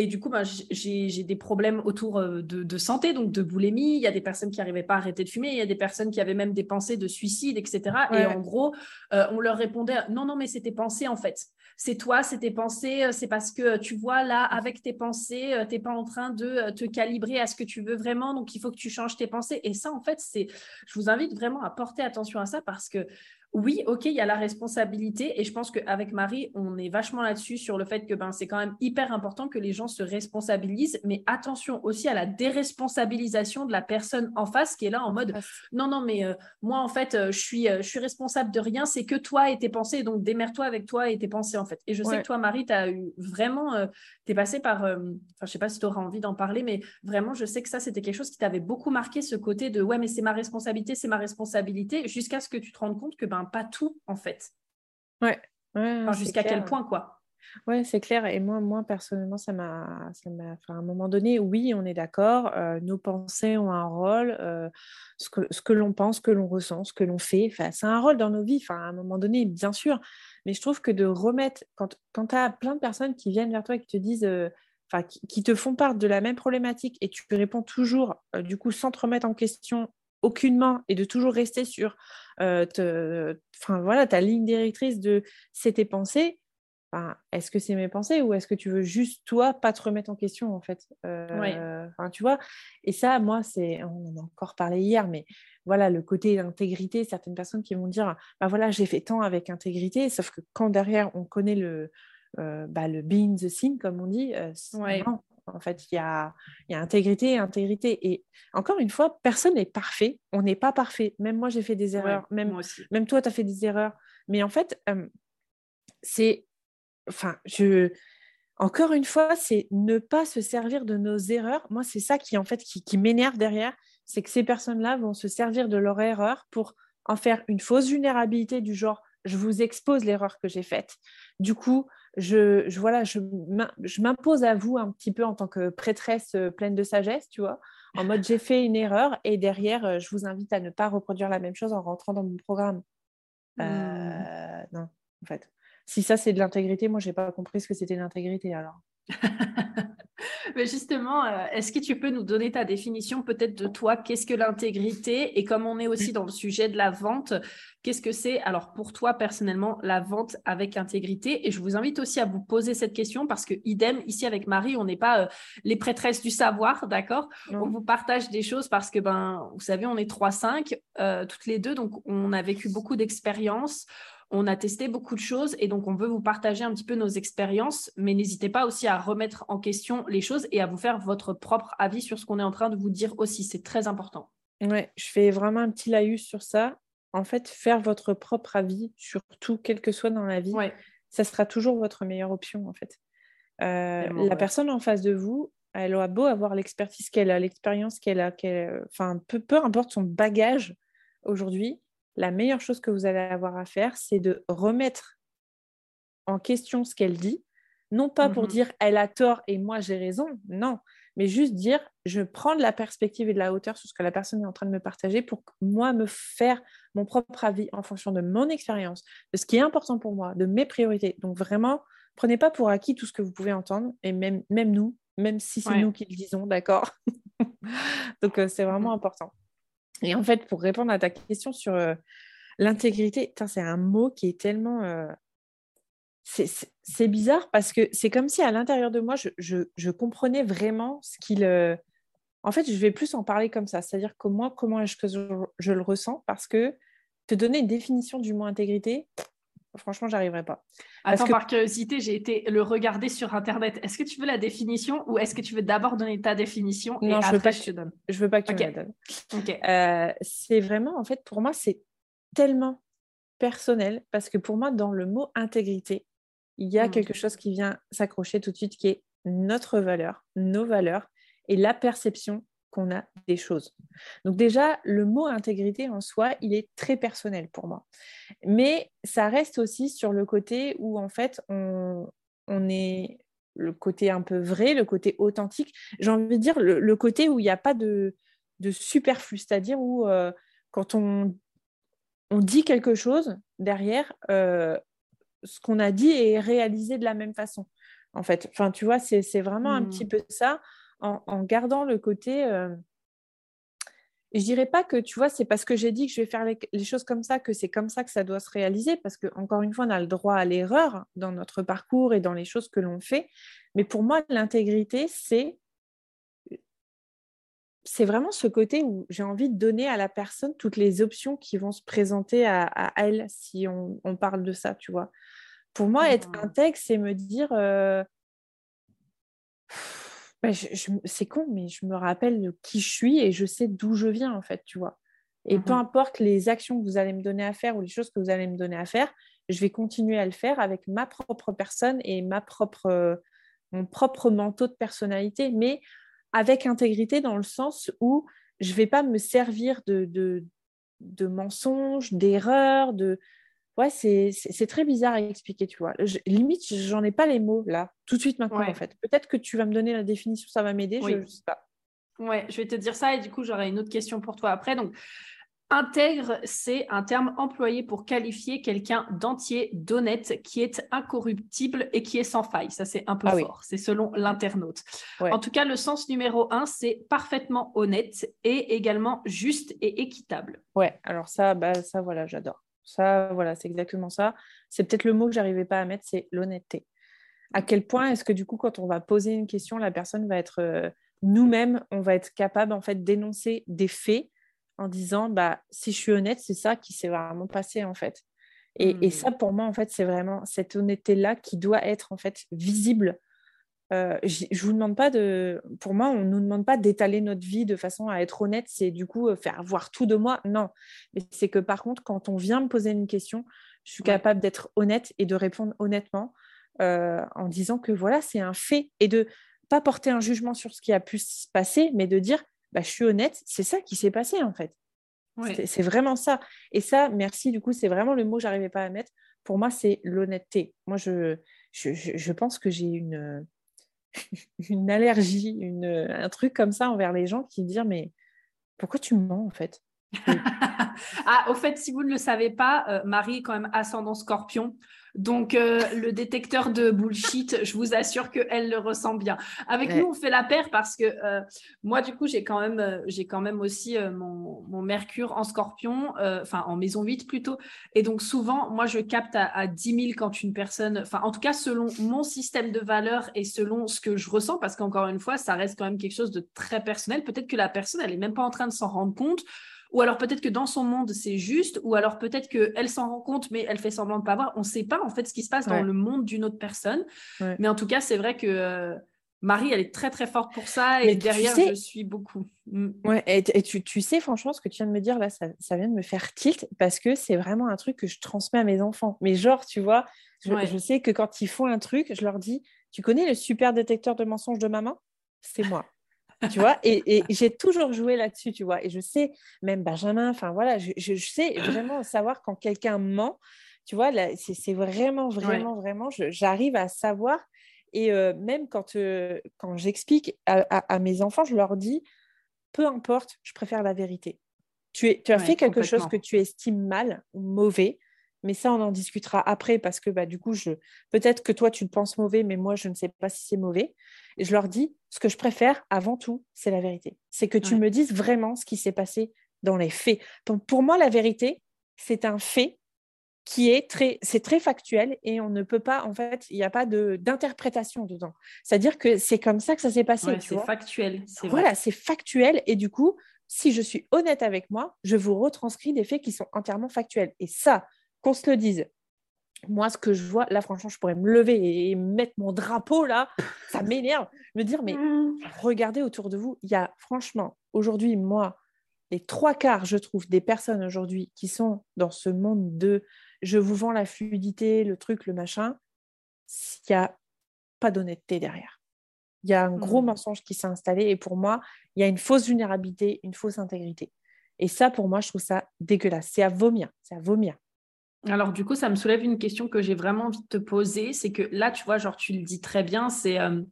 et du coup, ben, j'ai des problèmes autour de, de, santé, donc de boulimie. Il y a des personnes qui n'arrivaient pas à arrêter de fumer. Il y a des personnes qui avaient même des pensées de suicide, etc. Et en gros, on leur répondait non, non, mais c'était pensé en fait c'est toi, c'est tes pensées, euh, c'est parce que euh, tu vois là, avec tes pensées, euh, tu n'es pas en train de te calibrer à ce que tu veux vraiment, donc il faut que tu changes tes pensées. Et ça, en fait, c'est, je vous invite vraiment à porter attention à ça parce que oui, ok, il y a la responsabilité et je pense qu'avec Marie, on est vachement là-dessus sur le fait que ben, c'est quand même hyper important que les gens se responsabilisent, mais attention aussi à la déresponsabilisation de la personne en face qui est là en mode non, non, mais euh, moi en fait, euh, je, suis, euh, je suis responsable de rien, c'est que toi et tes pensées, donc démerde-toi avec toi et tes pensées en fait. Et je sais que toi, Marie, tu as eu vraiment, tu es passé par, enfin, je sais pas si tu auras envie d'en parler, mais vraiment, je sais que ça, c'était quelque chose qui t'avait beaucoup marqué, ce côté de ouais, mais c'est ma responsabilité, c'est ma responsabilité, jusqu'à ce que tu te rendes compte que ben, pas tout, en fait. Ouais. Jusqu'à quel point, quoi. Ouais, c'est clair. Et moi, moi personnellement, ça m'a, ça m'a, à un moment donné, oui, on est d'accord. Euh, nos pensées ont un rôle. Euh, ce que, ce que l'on pense, ce que l'on ressent, ce que l'on fait, enfin, c'est un rôle dans nos vies. Enfin, à un moment donné, bien sûr. Mais je trouve que de remettre, quand, quand tu as plein de personnes qui viennent vers toi et qui te disent, euh, enfin, qui, qui, te font part de la même problématique et tu réponds toujours, du coup, sans te remettre en question aucunement et de toujours rester sur euh, voilà, ta ligne directrice de c'est tes pensées, est-ce que c'est mes pensées ou est-ce que tu veux juste toi pas te remettre en question en fait euh, tu vois? Et ça moi c'est on en a encore parlé hier mais voilà le côté d'intégrité certaines personnes qui vont dire bah voilà j'ai fait tant avec intégrité sauf que quand derrière on connaît le euh, bah, le being the scene comme on dit en fait, il y a, intégrité et intégrité. Et encore une fois, personne n'est parfait. On n'est pas parfait. Même moi, j'ai fait des erreurs. même, même toi, tu as fait des erreurs. Mais en fait, euh, c'est. Enfin, je. Encore une fois, c'est ne pas se servir de nos erreurs. Moi, c'est ça qui, en fait, qui, qui m'énerve derrière. C'est que ces personnes-là vont se servir de leur erreur pour en faire une fausse vulnérabilité du genre je vous expose l'erreur que j'ai faite. Du coup, je, voilà, je m'impose à vous un petit peu en tant que prêtresse pleine de sagesse, tu vois, en mode j'ai fait une erreur et derrière, je vous invite à ne pas reproduire la même chose en rentrant dans mon programme. Mmh. non, en fait. Si ça, c'est de l'intégrité, moi, je n'ai pas compris ce que c'était l'intégrité alors. Mais justement, euh, est-ce que tu peux nous donner ta définition peut-être de toi? Qu'est-ce que l'intégrité? Et comme on est aussi dans le sujet de la vente, qu'est-ce que c'est alors pour toi personnellement la vente avec intégrité? Et je vous invite aussi à vous poser cette question parce que idem ici avec Marie, on n'est pas euh, les prêtresses du savoir, d'accord? On vous partage des choses parce que ben vous savez, on est 3-5 euh, toutes les deux, donc on a vécu beaucoup d'expériences. On a testé beaucoup de choses et donc on veut vous partager un petit peu nos expériences, mais n'hésitez pas aussi à remettre en question les choses et à vous faire votre propre avis sur ce qu'on est en train de vous dire aussi. C'est très important. Ouais, je fais vraiment un petit laïus sur ça. En fait, faire votre propre avis sur tout, quel que soit dans la vie, ça sera toujours votre meilleure option en fait. Euh, la personne en face de vous, elle aura beau avoir l'expertise qu'elle a, l'expérience qu'elle a, enfin peu, peu importe son bagage aujourd'hui, la meilleure chose que vous allez avoir à faire, c'est de remettre en question ce qu'elle dit, non pas pour mmh dire elle a tort et moi j'ai raison, non, mais juste dire je prends de la perspective et de la hauteur sur ce que la personne est en train de me partager pour moi me faire mon propre avis en fonction de mon expérience, de ce qui est important pour moi, de mes priorités. Donc vraiment, prenez pas pour acquis tout ce que vous pouvez entendre et même, même nous, même si c'est nous qui le disons, d'accord? Donc euh, c'est vraiment mmh important. Et en fait, pour répondre à ta question sur euh, l'intégrité, c'est un mot qui est tellement... Euh, c'est bizarre parce que c'est comme si à l'intérieur de moi, je, comprenais vraiment ce qu'il... Euh, en fait, je vais plus en parler comme ça. C'est-à-dire que moi, comment est-ce que je, le ressens? Parce que te donner une définition du mot intégrité, franchement, j'arriverai pas. Attends, par curiosité, j'ai été le regarder sur Internet. Est-ce que tu veux la définition ou est-ce que tu veux d'abord donner ta définition Non, je veux pas que tu donnes. Je veux pas que tu me la donnes. Euh, c'est vraiment, en fait, pour moi, c'est tellement personnel parce que pour moi, dans le mot intégrité, il y a mmh. quelque chose qui vient s'accrocher tout de suite qui est notre valeur, nos valeurs et la perception qu'on a des choses. Donc déjà, le mot intégrité en soi, il est très personnel pour moi. Mais ça reste aussi sur le côté où en fait, on, est le côté un peu vrai, le côté authentique. J'ai envie de dire le, côté où il n'y a pas de, de superflu, c'est-à-dire où euh, quand on, on dit quelque chose, derrière, euh, ce qu'on a dit est réalisé de la même façon. En fait, enfin, tu vois, c'est vraiment un petit mmh. peu ça en, gardant le côté. Euh, je dirais pas que, tu vois, c'est parce que j'ai dit que je vais faire les, choses comme ça que c'est comme ça que ça doit se réaliser, parce que encore une fois, on a le droit à l'erreur dans notre parcours et dans les choses que l'on fait. Mais pour moi, l'intégrité, c'est c'est vraiment ce côté où j'ai envie de donner à la personne toutes les options qui vont se présenter à, elle si on, parle de ça, tu vois. Pour moi, être mmh. intègre, c'est me dire, euh, bah, c'est con, mais je me rappelle de qui je suis et je sais d'où je viens, en fait, tu vois. Et peu mmh importe les actions que vous allez me donner à faire ou les choses que vous allez me donner à faire, je vais continuer à le faire avec ma propre personne et ma propre, euh, mon propre manteau de personnalité, mais avec intégrité dans le sens où je ne vais pas me servir de, de, de mensonges, d'erreurs, de, ouais, c'est très bizarre à expliquer, tu vois. limite, j'en ai pas les mots là, tout de suite maintenant, en fait. Peut-être que tu vas me donner la définition, ça va m'aider, je ne sais pas. Ouais, je vais te dire ça et du coup, j'aurai une autre question pour toi après. Donc, Intègre, c'est un terme employé pour qualifier quelqu'un d'entier, d'honnête, qui est incorruptible et qui est sans faille. Ça, c'est un peu ah fort. C'est selon l'internaute. En tout cas, le sens numéro un, c'est parfaitement honnête et également juste et équitable. Ouais, alors ça, bah, ça voilà, j'adore. Ça, voilà, c'est exactement ça. C'est peut-être le mot que j'arrivais pas à mettre, c'est l'honnêteté. À quel point est-ce que du coup, quand on va poser une question, la personne va être euh, nous-mêmes, on va être capable en fait d'énoncer des faits en disant, bah, si je suis honnête, c'est ça qui s'est vraiment passé en fait. Et, et, ça, pour moi, en fait, c'est vraiment cette honnêteté-là qui doit être en fait visible euh, je vous demande pas de. Pour moi, on nous demande pas d'étaler notre vie de façon à être honnête. C'est du coup euh, faire voir tout de moi. Non, mais c'est que par contre, quand on vient me poser une question, je suis capable d'être honnête et de répondre honnêtement euh, en disant que voilà, c'est un fait et de pas porter un jugement sur ce qui a pu se passer, mais de dire, bah, je suis honnête, c'est ça qui s'est passé en fait. C'est vraiment ça. Et ça, merci, du coup, c'est vraiment le mot que j'arrivais pas à mettre. Pour moi, c'est l'honnêteté. Moi, je, je, pense que j'ai une, une allergie, une, un truc comme ça envers les gens qui disent mais pourquoi tu mens en fait? Ah, au fait, si vous ne le savez pas, euh, Marie est quand même ascendant scorpion. Donc, euh, le détecteur de bullshit, je vous assure qu'elle le ressent bien. Avec nous, on fait la paire parce que euh, moi, du coup, j'ai quand même, j'ai quand même aussi mon, Mercure en scorpion, enfin en maison 8 plutôt. Et donc, souvent, moi, je capte à, à 10 000 quand une personne, enfin, en tout cas, selon mon système de valeurs et selon ce que je ressens, parce qu'encore une fois, ça reste quand même quelque chose de très personnel. Peut-être que la personne, elle n'est même pas en train de s'en rendre compte ou alors peut-être que dans son monde, c'est juste, ou alors peut-être qu'elle s'en rend compte, mais elle fait semblant de pas voir. On ne sait pas en fait ce qui se passe dans le monde d'une autre personne. Mais en tout cas, c'est vrai que euh, Marie, elle est très très forte pour ça, et derrière, je suis beaucoup. Mm. Ouais, et, tu, sais, franchement, ce que tu viens de me dire là, ça, vient de me faire tilt parce que c'est vraiment un truc que je transmets à mes enfants. Mais genre, tu vois, je, je sais que quand ils font un truc, je leur dis Tu connais le super détecteur de mensonges de maman? C'est moi tu vois, et, j'ai toujours joué là-dessus, tu vois, et je sais, même Benjamin, enfin voilà, je, sais vraiment savoir quand quelqu'un ment, tu vois, c'est vraiment, vraiment, vraiment, j'arrive à savoir, et euh, même quand, euh, quand j'explique à, mes enfants, je leur dis, peu importe, je préfère la vérité. Tu, es, tu as fait quelque chose que tu estimes mal ou mauvais, mais ça, on en discutera après parce que bah, du coup, je... peut-être que toi, tu le penses mauvais, mais moi, je ne sais pas si c'est mauvais. Et je leur dis, ce que je préfère avant tout, c'est la vérité. C'est que tu me dises vraiment ce qui s'est passé dans les faits. Pour, moi, la vérité, c'est un fait qui est très, c'est très factuel et on ne peut pas, en fait, il n'y a pas d'interprétation dedans. C'est-à-dire que c'est comme ça que ça s'est passé. c'est factuel. Voilà, c'est factuel et du coup, si je suis honnête avec moi, je vous retranscris des faits qui sont entièrement factuels. Et ça, qu'on se le dise. Moi, ce que je vois, là, franchement, je pourrais me lever et mettre mon drapeau là, ça m'énerve. Me dire, mais mmh. regardez autour de vous, il y a franchement, aujourd'hui, moi, les trois quarts, je trouve, des personnes aujourd'hui qui sont dans ce monde de je vous vends la fluidité, le truc, le machin, il n'y a pas d'honnêteté derrière. Il y a un gros mmh. mensonge qui s'est installé et pour moi, il y a une fausse vulnérabilité, une fausse intégrité. Et ça, pour moi, je trouve ça dégueulasse. C'est à vomir. C'est à vomir. Alors du coup, ça me soulève une question que j'ai vraiment envie de te poser. C'est que là, tu vois, genre tu le dis très bien, c'est euh,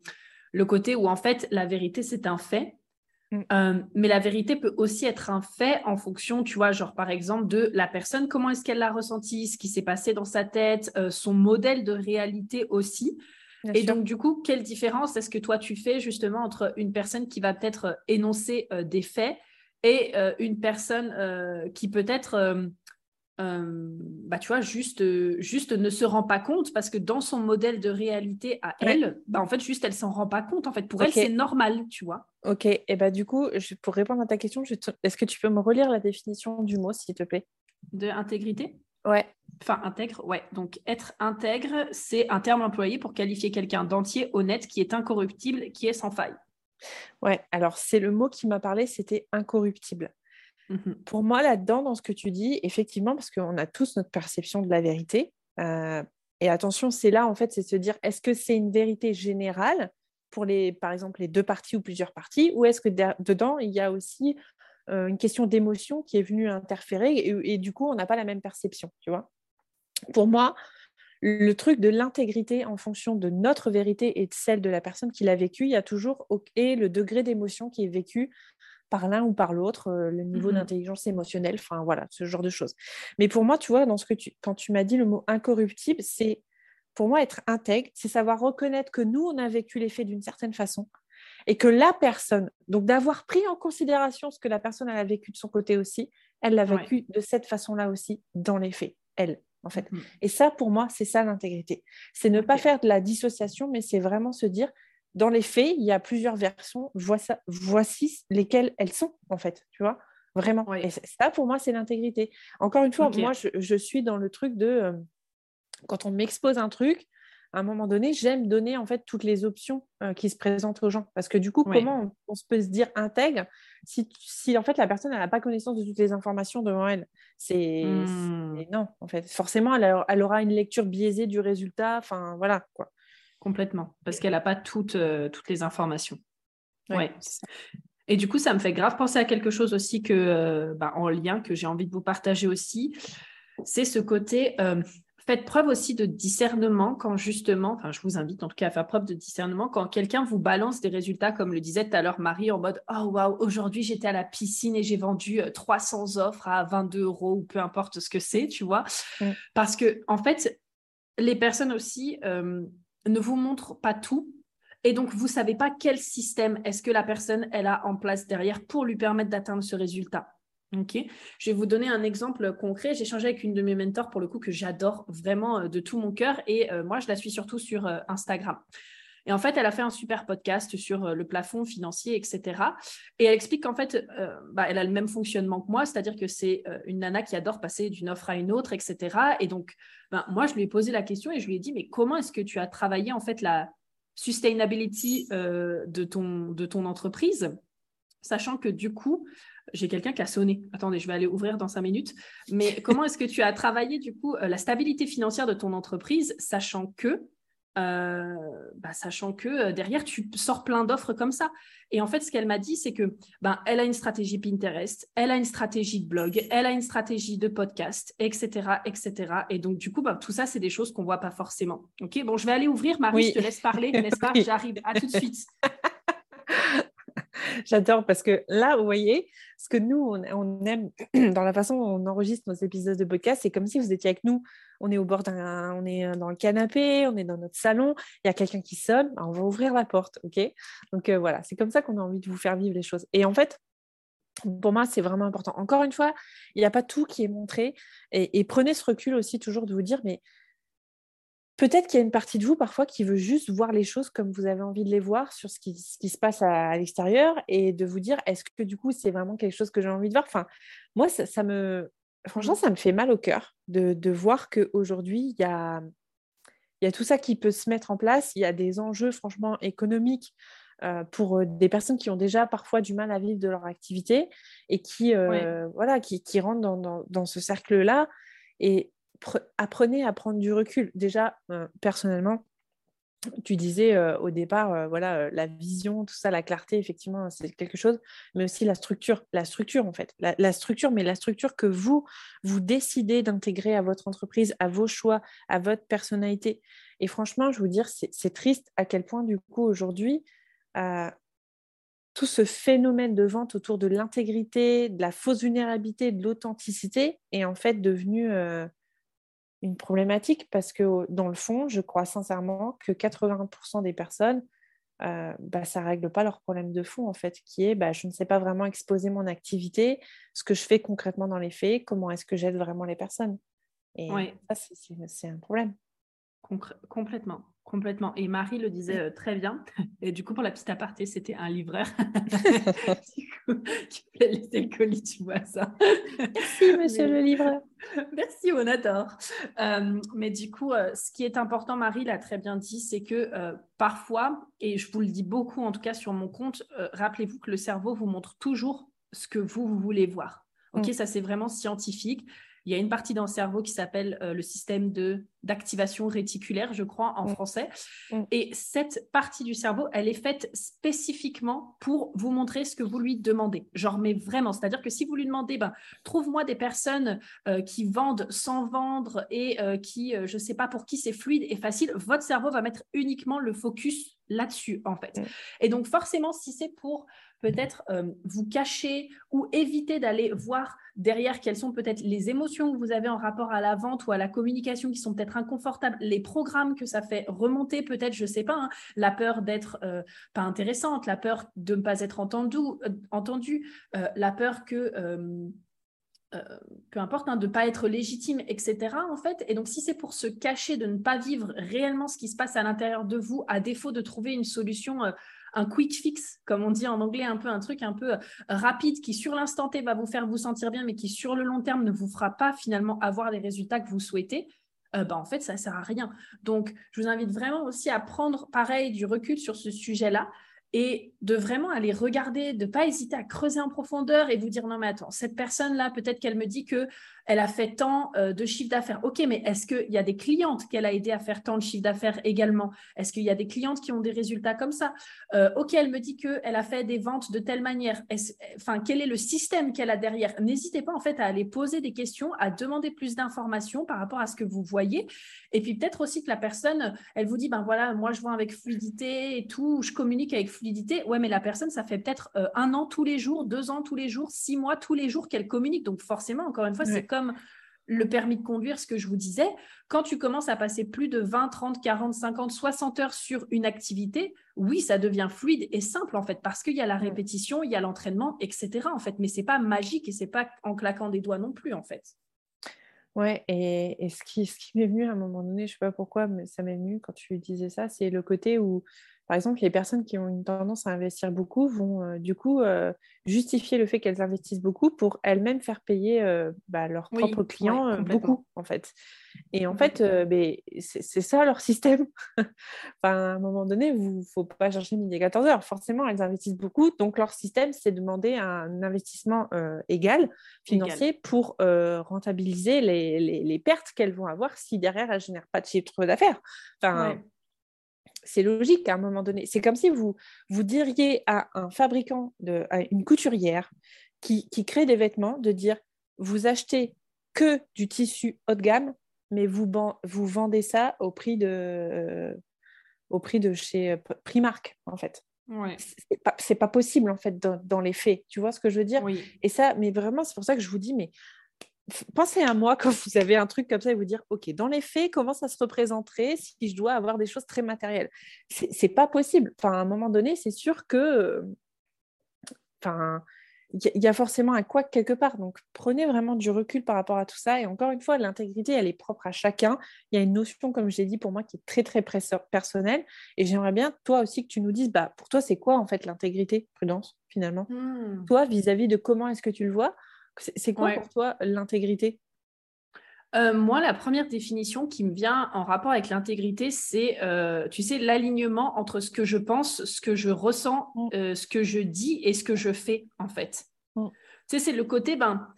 le côté où en fait la vérité c'est un fait. Mm. Euh, mais la vérité peut aussi être un fait en fonction, tu vois, genre par exemple de la personne, comment est-ce qu'elle l'a ressenti, ce qui s'est passé dans sa tête, euh, son modèle de réalité aussi. et donc du coup, quelle différence est-ce que toi tu fais justement entre une personne qui va peut-être énoncer des faits et une personne qui peut-être euh, bah, tu vois, juste, juste ne se rend pas compte parce que dans son modèle de réalité à elle, bah, en fait, juste, elle s'en rend pas compte. En fait, pour elle, c'est normal, tu vois. Ok, et bah, du coup, je, pour répondre à ta question, est-ce que tu peux me relire la définition du mot, s'il te plaît? De intégrité? Ouais. Enfin, intègre, ouais. Donc, être intègre, c'est un terme employé pour qualifier quelqu'un d'entier, honnête, qui est incorruptible, qui est sans faille. Ouais, alors c'est le mot qui m'a parlé, c'était incorruptible. Mmh Pour moi, là-dedans, dans ce que tu dis, effectivement, parce qu'on a tous notre perception de la vérité. Euh, et attention, c'est là, en fait, c'est se dire, est-ce que c'est une vérité générale pour, les, par exemple, les deux parties ou plusieurs parties, ou est-ce que dedans, il y a aussi euh, une question d'émotion qui est venue interférer et, et du coup, on n'a pas la même perception, tu vois? Pour moi, le truc de l'intégrité en fonction de notre vérité et de celle de la personne qui l'a vécu, il y a toujours et le degré d'émotion qui est vécu par l'un ou par l'autre, euh, le niveau mmh d'intelligence émotionnelle, enfin voilà, ce genre de choses. Mais pour moi, tu vois, dans ce que tu, quand tu m'as dit le mot incorruptible, c'est pour moi être intègre, c'est savoir reconnaître que nous, on a vécu les faits d'une certaine façon et que la personne, donc d'avoir pris en considération ce que la personne a vécu de son côté aussi, elle l'a vécu de cette façon-là aussi dans les faits, elle. En fait. Mmh. Et ça, pour moi, c'est ça l'intégrité. C'est ne pas faire de la dissociation, mais c'est vraiment se dire, dans les faits, il y a plusieurs versions. Voici lesquelles elles sont, en fait, tu vois, vraiment. Et ça, pour moi, c'est l'intégrité. Encore une fois, moi, je, suis dans le truc de euh, quand on m'expose un truc, à un moment donné, j'aime donner en fait toutes les options euh, qui se présentent aux gens. Parce que du coup, comment on, se peut se dire intègre si, si en fait la personne n'a pas connaissance de toutes les informations devant elle? C'est hmm. non, en fait. Forcément, elle, elle, aura une lecture biaisée du résultat. Enfin, voilà quoi. Complètement, parce qu'elle n'a pas toutes, euh, toutes les informations. Ouais. Et du coup, ça me fait grave penser à quelque chose aussi que, euh, bah, en lien que j'ai envie de vous partager aussi. C'est ce côté, euh, faites preuve aussi de discernement quand justement, enfin je vous invite en tout cas à faire preuve de discernement quand quelqu'un vous balance des résultats comme le disait tout à l'heure Marie en mode oh waouh aujourd'hui j'étais à la piscine et j'ai vendu 300 offres à 22 euros ou peu importe ce que c'est, tu vois, mm. parce que en fait les personnes aussi ne vous montrent pas tout et donc, vous ne savez pas quel système est-ce que la personne elle a en place derrière pour lui permettre d'atteindre ce résultat. Je vais vous donner un exemple concret. J'ai échangé avec une de mes mentors pour le coup que j'adore vraiment euh, de tout mon cœur et euh, moi je la suis surtout sur euh, Instagram. Et en fait, elle a fait un super podcast sur le plafond financier, etc. Et elle explique qu'en fait, bah, elle a le même fonctionnement que moi, c'est-à-dire que c'est une nana qui adore passer d'une offre à une autre, etc. Et donc, ben, moi, je lui ai posé la question et je lui ai dit, mais comment est-ce que tu as travaillé en fait la, sustainability euh, de, ton, de ton entreprise, sachant que du coup, j'ai quelqu'un qui a sonné. Attendez, je vais aller ouvrir dans cinq minutes. Mais comment est-ce que tu as travaillé du coup euh, la stabilité financière de ton entreprise, sachant que euh, bah, sachant que euh, derrière, tu sors plein d'offres comme ça. Et en fait, ce qu'elle m'a dit, c'est que ben, elle a une stratégie Pinterest, elle a une stratégie de blog, elle a une stratégie de podcast, etc., etc. Et donc, du coup, ben, tout ça, c'est des choses qu'on voit pas forcément. Ok, bon, je vais aller ouvrir. Marie, je te laisse parler, n'est-ce pas? J'arrive. À tout de suite. J'adore parce que là, vous voyez, ce que nous, on, aime dans la façon dont on enregistre nos épisodes de podcast, c'est comme si vous étiez avec nous. On est au bord d'un, on est dans le canapé, on est dans notre salon, il y a quelqu'un qui sonne, bah, on va ouvrir la porte, ok? Donc euh, voilà, c'est comme ça qu'on a envie de vous faire vivre les choses. Et en fait, pour moi, c'est vraiment important. Encore une fois, il n'y a pas tout qui est montré. et, prenez ce recul aussi toujours de vous dire, mais peut-être qu'il y a une partie de vous parfois qui veut juste voir les choses comme vous avez envie de les voir sur ce qui, se passe à, l'extérieur et de vous dire est-ce que du coup c'est vraiment quelque chose que j'ai envie de voir? Enfin moi ça, me franchement ça me fait mal au cœur de, de voir qu'aujourd'hui il y a il y a tout ça qui peut se mettre en place. Il y a des enjeux franchement économiques euh, pour euh, des personnes qui ont déjà parfois du mal à vivre de leur activité et qui, euh, voilà, qui, qui rentrent dans, dans, dans ce cercle-là. Et apprenez à prendre du recul. Déjà, euh, personnellement, tu disais euh, au départ, euh, voilà, la vision, tout ça, la clarté, effectivement, c'est quelque chose, mais aussi la structure, la structure en fait, la, structure, mais la structure que vous, vous décidez d'intégrer à votre entreprise, à vos choix, à votre personnalité. Et franchement, je vous dire, c'est triste à quel point, du coup, aujourd'hui, tout ce phénomène de vente autour de l'intégrité, de la fausse vulnérabilité, de l'authenticité est en fait devenu une problématique parce que dans le fond, je crois sincèrement que 80% des personnes, euh, bah, ça ne règle pas leur problème de fond, en fait, qui est bah, je ne sais pas vraiment exposer mon activité, ce que je fais concrètement dans les faits, comment est-ce que j'aide vraiment les personnes. Et ça, c'est un problème. complètement. Complètement. Et Marie le disait euh, très bien. Et du coup, pour la petite aparté, c'était un livreur. du coup, tu peux laisser le colis, tu vois ça. Merci, monsieur le livreur. Merci, on adore. Euh, mais du coup, euh, ce qui est important, Marie l'a très bien dit, c'est que parfois, et je vous le dis beaucoup, en tout cas sur mon compte, rappelez-vous que le cerveau vous montre toujours ce que vous, vous voulez voir. Ok, mm. ça c'est vraiment scientifique. Il y a une partie dans le cerveau qui s'appelle euh, le système de d'activation réticulaire, je crois, en mm. français. Mm. Et cette partie du cerveau, elle est faite spécifiquement pour vous montrer ce que vous lui demandez. Genre, mais vraiment, c'est-à-dire que si vous lui demandez, ben, trouve-moi des personnes euh, qui vendent sans vendre et euh, qui, je ne sais pas pour qui c'est fluide et facile, votre cerveau va mettre uniquement le focus là-dessus, en fait. Mm. Et donc, forcément, si c'est pour peut-être euh, vous cacher ou éviter d'aller voir derrière quelles sont peut-être les émotions que vous avez en rapport à la vente ou à la communication qui sont peut-être inconfortables, les programmes que ça fait remonter, peut-être, je ne sais pas, hein, la peur d'être euh, pas intéressante, la peur de ne pas être entendu, euh, la peur que... peu importe, hein, de ne pas être légitime, etc. En fait, et donc si c'est pour se cacher, de ne pas vivre réellement ce qui se passe à l'intérieur de vous, à défaut de trouver une solution un quick fix, comme on dit en anglais, un peu un truc un peu euh, rapide qui sur l'instant T va vous faire vous sentir bien, mais qui sur le long terme ne vous fera pas finalement avoir les résultats que vous souhaitez. Bah, en fait, ça ne sert à rien. Donc, je vous invite vraiment aussi à prendre pareil du recul sur ce sujet-là et de vraiment aller regarder, de ne pas hésiter à creuser en profondeur et vous dire non mais attends, cette personne-là, peut-être qu'elle me dit que elle a fait tant euh, de chiffre d'affaires. Ok, mais est-ce qu'il y a des clientes qu'elle a aidé à faire tant de chiffre d'affaires également? Est-ce qu'il y a des clientes qui ont des résultats comme ça? Euh, Ok, elle me dit qu'elle a fait des ventes de telle manière. Enfin, quel est le système qu'elle a derrière? N'hésitez pas en fait à aller poser des questions, à demander plus d'informations par rapport à ce que vous voyez. Et puis peut-être aussi que la personne, elle vous dit, ben voilà, moi je vois avec fluidité et tout, je communique avec fluidité. Ouais, mais la personne, ça fait peut-être euh, un an tous les jours, deux ans tous les jours, six mois tous les jours qu'elle communique. Donc forcément, encore une fois, c'est comme le permis de conduire, ce que je vous disais, quand tu commences à passer plus de 20, 30, 40, 50, 60 heures sur une activité, oui, ça devient fluide et simple en fait, parce qu'il y a la répétition, il y a l'entraînement, etc. en fait, mais c'est pas magique et c'est pas en claquant des doigts non plus en fait. Ouais, et, ce qui, ce qui m'est venu à un moment donné, je sais pas pourquoi, mais ça m'est venu quand tu disais ça, c'est le côté où par exemple, les personnes qui ont une tendance à investir beaucoup vont euh, du coup euh, justifier le fait qu'elles investissent beaucoup pour elles-mêmes faire payer euh, bah, leurs propres clients beaucoup, en fait. Et en fait, ben, c'est ça leur système. enfin, à un moment donné, il ne faut pas chercher midi à 14 heures. Forcément, elles investissent beaucoup. Donc, leur système, c'est demander un investissement égal, financier, pour rentabiliser les, les, pertes qu'elles vont avoir si derrière, elles ne génèrent pas de chiffre d'affaires. Enfin, c'est logique qu'à un moment donné, c'est comme si vous, vous diriez à un fabricant, de, à une couturière qui, crée des vêtements, de dire, vous achetez que du tissu haut de gamme, mais vous, vous vendez ça au prix de, euh, au prix de chez euh, Primark, en fait. Ouais. C'est pas, possible, en fait, dans, les faits. Tu vois ce que je veux dire? Et ça, mais vraiment, c'est pour ça que je vous dis, mais pensez à moi quand vous avez un truc comme ça et vous dire, OK, dans les faits, comment ça se représenterait si je dois avoir des choses très matérielles? C'est pas possible. Enfin, à un moment donné, c'est sûr que... Enfin, il y, a forcément un quoi quelque part. Donc, prenez vraiment du recul par rapport à tout ça. Et encore une fois, l'intégrité, elle est propre à chacun. Il y a une notion, comme je l'ai dit, pour moi, qui est très, très personnelle. Et j'aimerais bien, toi aussi, que tu nous dises, bah, pour toi, c'est quoi, en fait, l'intégrité, prudence, finalement? Mmh. Toi, vis à -vis de comment est-ce que tu le vois? C'est quoi pour toi l'intégrité? Euh, moi, la première définition qui me vient en rapport avec l'intégrité, c'est, euh, tu sais, l'alignement entre ce que je pense, ce que je ressens, mm. euh, ce que je dis et ce que je fais, en fait. Mm. Tu sais, c'est le côté, ben,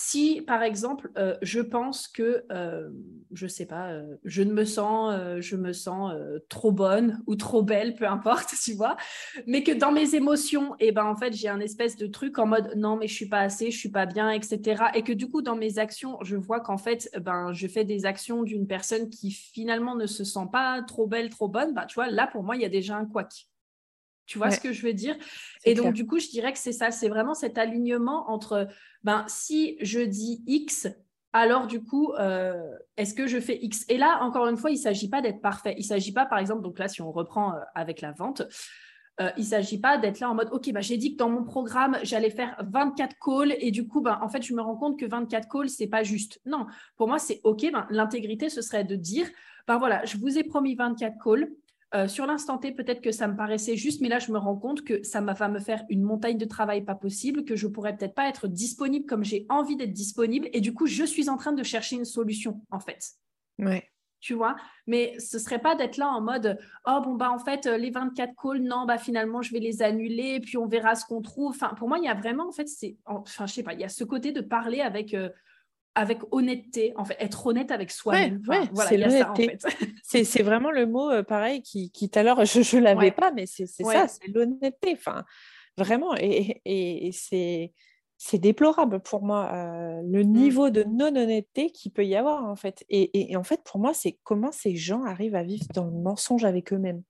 si, par exemple, euh, je pense que, euh, je ne sais pas, euh, je ne me sens, je me sens trop bonne ou trop belle, peu importe, tu vois, mais que dans mes émotions, eh ben, en fait, j'ai un espèce de truc en mode non, mais je suis pas assez, je suis pas bien, etc. Et que du coup, dans mes actions, je vois qu'en fait, ben, je fais des actions d'une personne qui finalement ne se sent pas trop belle, trop bonne, ben, tu vois, là, pour moi, il y a déjà un couac. Tu vois ce que je veux dire? Et donc, du coup, je dirais que c'est ça, c'est vraiment cet alignement entre, ben, si je dis X, alors du coup, euh, est-ce que je fais X? Et là, encore une fois, il ne s'agit pas d'être parfait. Il ne s'agit pas, par exemple, donc là, si on reprend euh, avec la vente, euh, il ne s'agit pas d'être là en mode, OK, bah, j'ai dit que dans mon programme, j'allais faire 24 calls et du coup, ben, en fait, je me rends compte que 24 calls, ce n'est pas juste. Non, pour moi, c'est OK. Ben, L'intégrité, ce serait de dire, ben voilà, je vous ai promis 24 calls. Euh, sur l'instant T, peut-être que ça me paraissait juste, mais là, je me rends compte que ça va me faire une montagne de travail pas possible, que je pourrais peut-être pas être disponible comme j'ai envie d'être disponible. Et du coup, je suis en train de chercher une solution, en fait. Ouais. Tu vois, mais ce serait pas d'être là en mode oh bon bah en fait les 24 calls non bah finalement je vais les annuler puis on verra ce qu'on trouve. Enfin pour moi il y a vraiment en fait c'est enfin je sais pas il y a ce côté de parler avec euh, avec honnêteté, en fait, être honnête avec soi-même. c'est l'honnêteté. c'est vraiment le mot euh, pareil qui, qui tout à l'heure, je ne l'avais pas, mais c'est ça, c'est l'honnêteté. Enfin, vraiment, et, et, c'est déplorable pour moi euh, le mmh. niveau de non-honnêteté qu'il peut y avoir, en fait. Et, en fait, pour moi, c'est comment ces gens arrivent à vivre dans le mensonge avec eux-mêmes.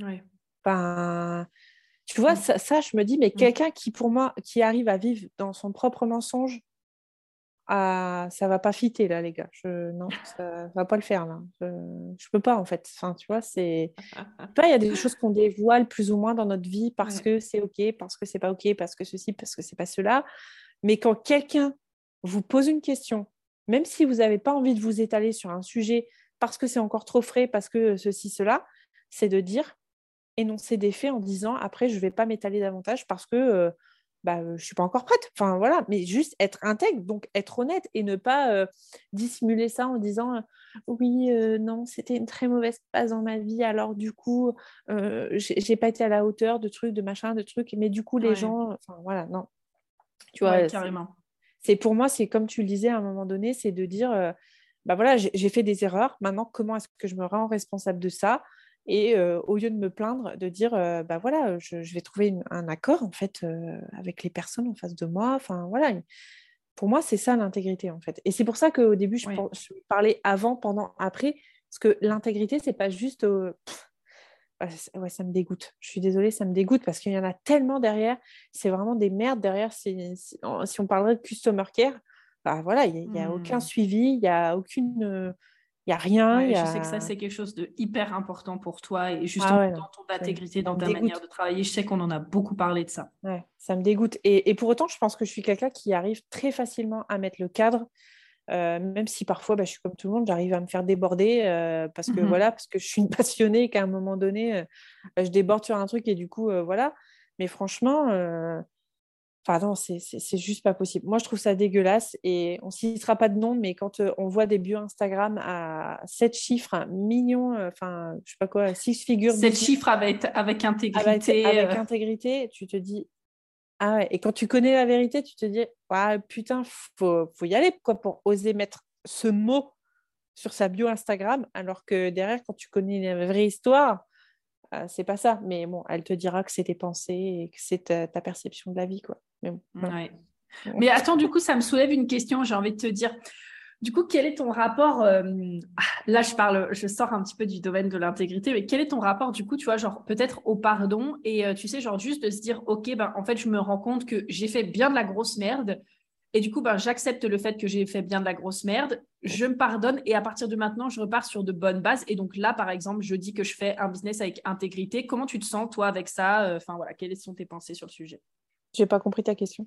Ouais. Enfin, tu vois, mmh. ça, je me dis, mais mmh. quelqu'un qui, pour moi, qui arrive à vivre dans son propre mensonge, ah, ça va pas fitter là, les gars. Je, non, ça va pas le faire là. Je, je peux pas en fait. Enfin, tu vois, c'est. il y a des choses qu'on dévoile plus ou moins dans notre vie parce que c'est ok, parce que c'est pas ok, parce que ceci, parce que c'est pas cela. Mais quand quelqu'un vous pose une question, même si vous n'avez pas envie de vous étaler sur un sujet parce que c'est encore trop frais, parce que ceci, cela, c'est de dire énoncer des faits en disant après je vais pas m'étaler davantage parce que euh, bah, je suis pas encore prête. Enfin, voilà, mais juste être intègre, donc être honnête et ne pas dissimuler ça en disant oui, non, c'était une très mauvaise phase dans ma vie, alors du coup, j'ai pas été à la hauteur de trucs, de machin, de trucs, mais du coup, les gens, enfin, voilà, non. Tu vois, carrément. C'est pour moi, c'est comme tu le disais à un moment donné, c'est de dire, bah voilà, j'ai fait des erreurs, maintenant, comment est-ce que je me rends responsable de ça? Et au lieu de me plaindre, de dire, bah voilà, je, vais trouver un accord en fait avec les personnes en face de moi. Enfin voilà, pour moi c'est ça l'intégrité en fait. Et c'est pour ça qu'au début je, parlais avant, pendant, après, parce que l'intégrité c'est pas juste, ouais, ça me dégoûte. Je suis désolée, ça me dégoûte parce qu'il y en a tellement derrière. C'est vraiment des merdes derrière. Si, on parlerait de customer care, bah voilà, il n'y a, aucun mmh. suivi, il n'y a aucune il n'y a rien. Je sais que ça, c'est quelque chose de hyper important pour toi et justement ah dans ton intégrité, dans ta manière de travailler. Je sais qu'on en a beaucoup parlé de ça. Ouais, ça me dégoûte. Et, pour autant, je pense que je suis quelqu'un qui arrive très facilement à mettre le cadre. Euh, même si parfois bah, je suis comme tout le monde, j'arrive à me faire déborder euh, parce que mmh voilà, parce que je suis une passionnée et qu'à un moment donné, euh, bah, je déborde sur un truc et du coup voilà. Mais franchement, Enfin, c'est juste pas possible. Moi, je trouve ça dégueulasse et on ne citera pas de nom, mais quand euh, on voit des bios Instagram à 7 chiffres, millions, euh, enfin, je sais pas quoi, 6 figures. 7 chiffres avec, avec intégrité. Avec, euh. intégrité, tu te dis. Ah ouais, et quand tu connais la vérité, tu te dis, ah, putain, faut, faut y aller quoi, pour oser mettre ce mot sur sa bio Instagram, alors que derrière, quand tu connais la vraie histoire, euh, c'est pas ça. Mais bon, elle te dira que c'est tes pensées et que c'est ta, perception de la vie, quoi. Mais, Mais attends, du coup, ça me soulève une question. J'ai envie de te dire. Du coup, quel est ton rapport euh, ah, Là, je parle, je sors un petit peu du domaine de l'intégrité, mais quel est ton rapport, du coup, tu vois, genre peut-être au pardon et euh, tu sais, genre juste de se dire, ok, ben en fait, je me rends compte que j'ai fait bien de la grosse merde, et du coup, ben, j'accepte le fait que j'ai fait bien de la grosse merde, je me pardonne et à partir de maintenant, je repars sur de bonnes bases. Et donc là, par exemple, je dis que je fais un business avec intégrité. Comment tu te sens, toi, avec ça? Euh, Enfin, voilà, quelles sont tes pensées sur le sujet? Je n'ai pas compris ta question.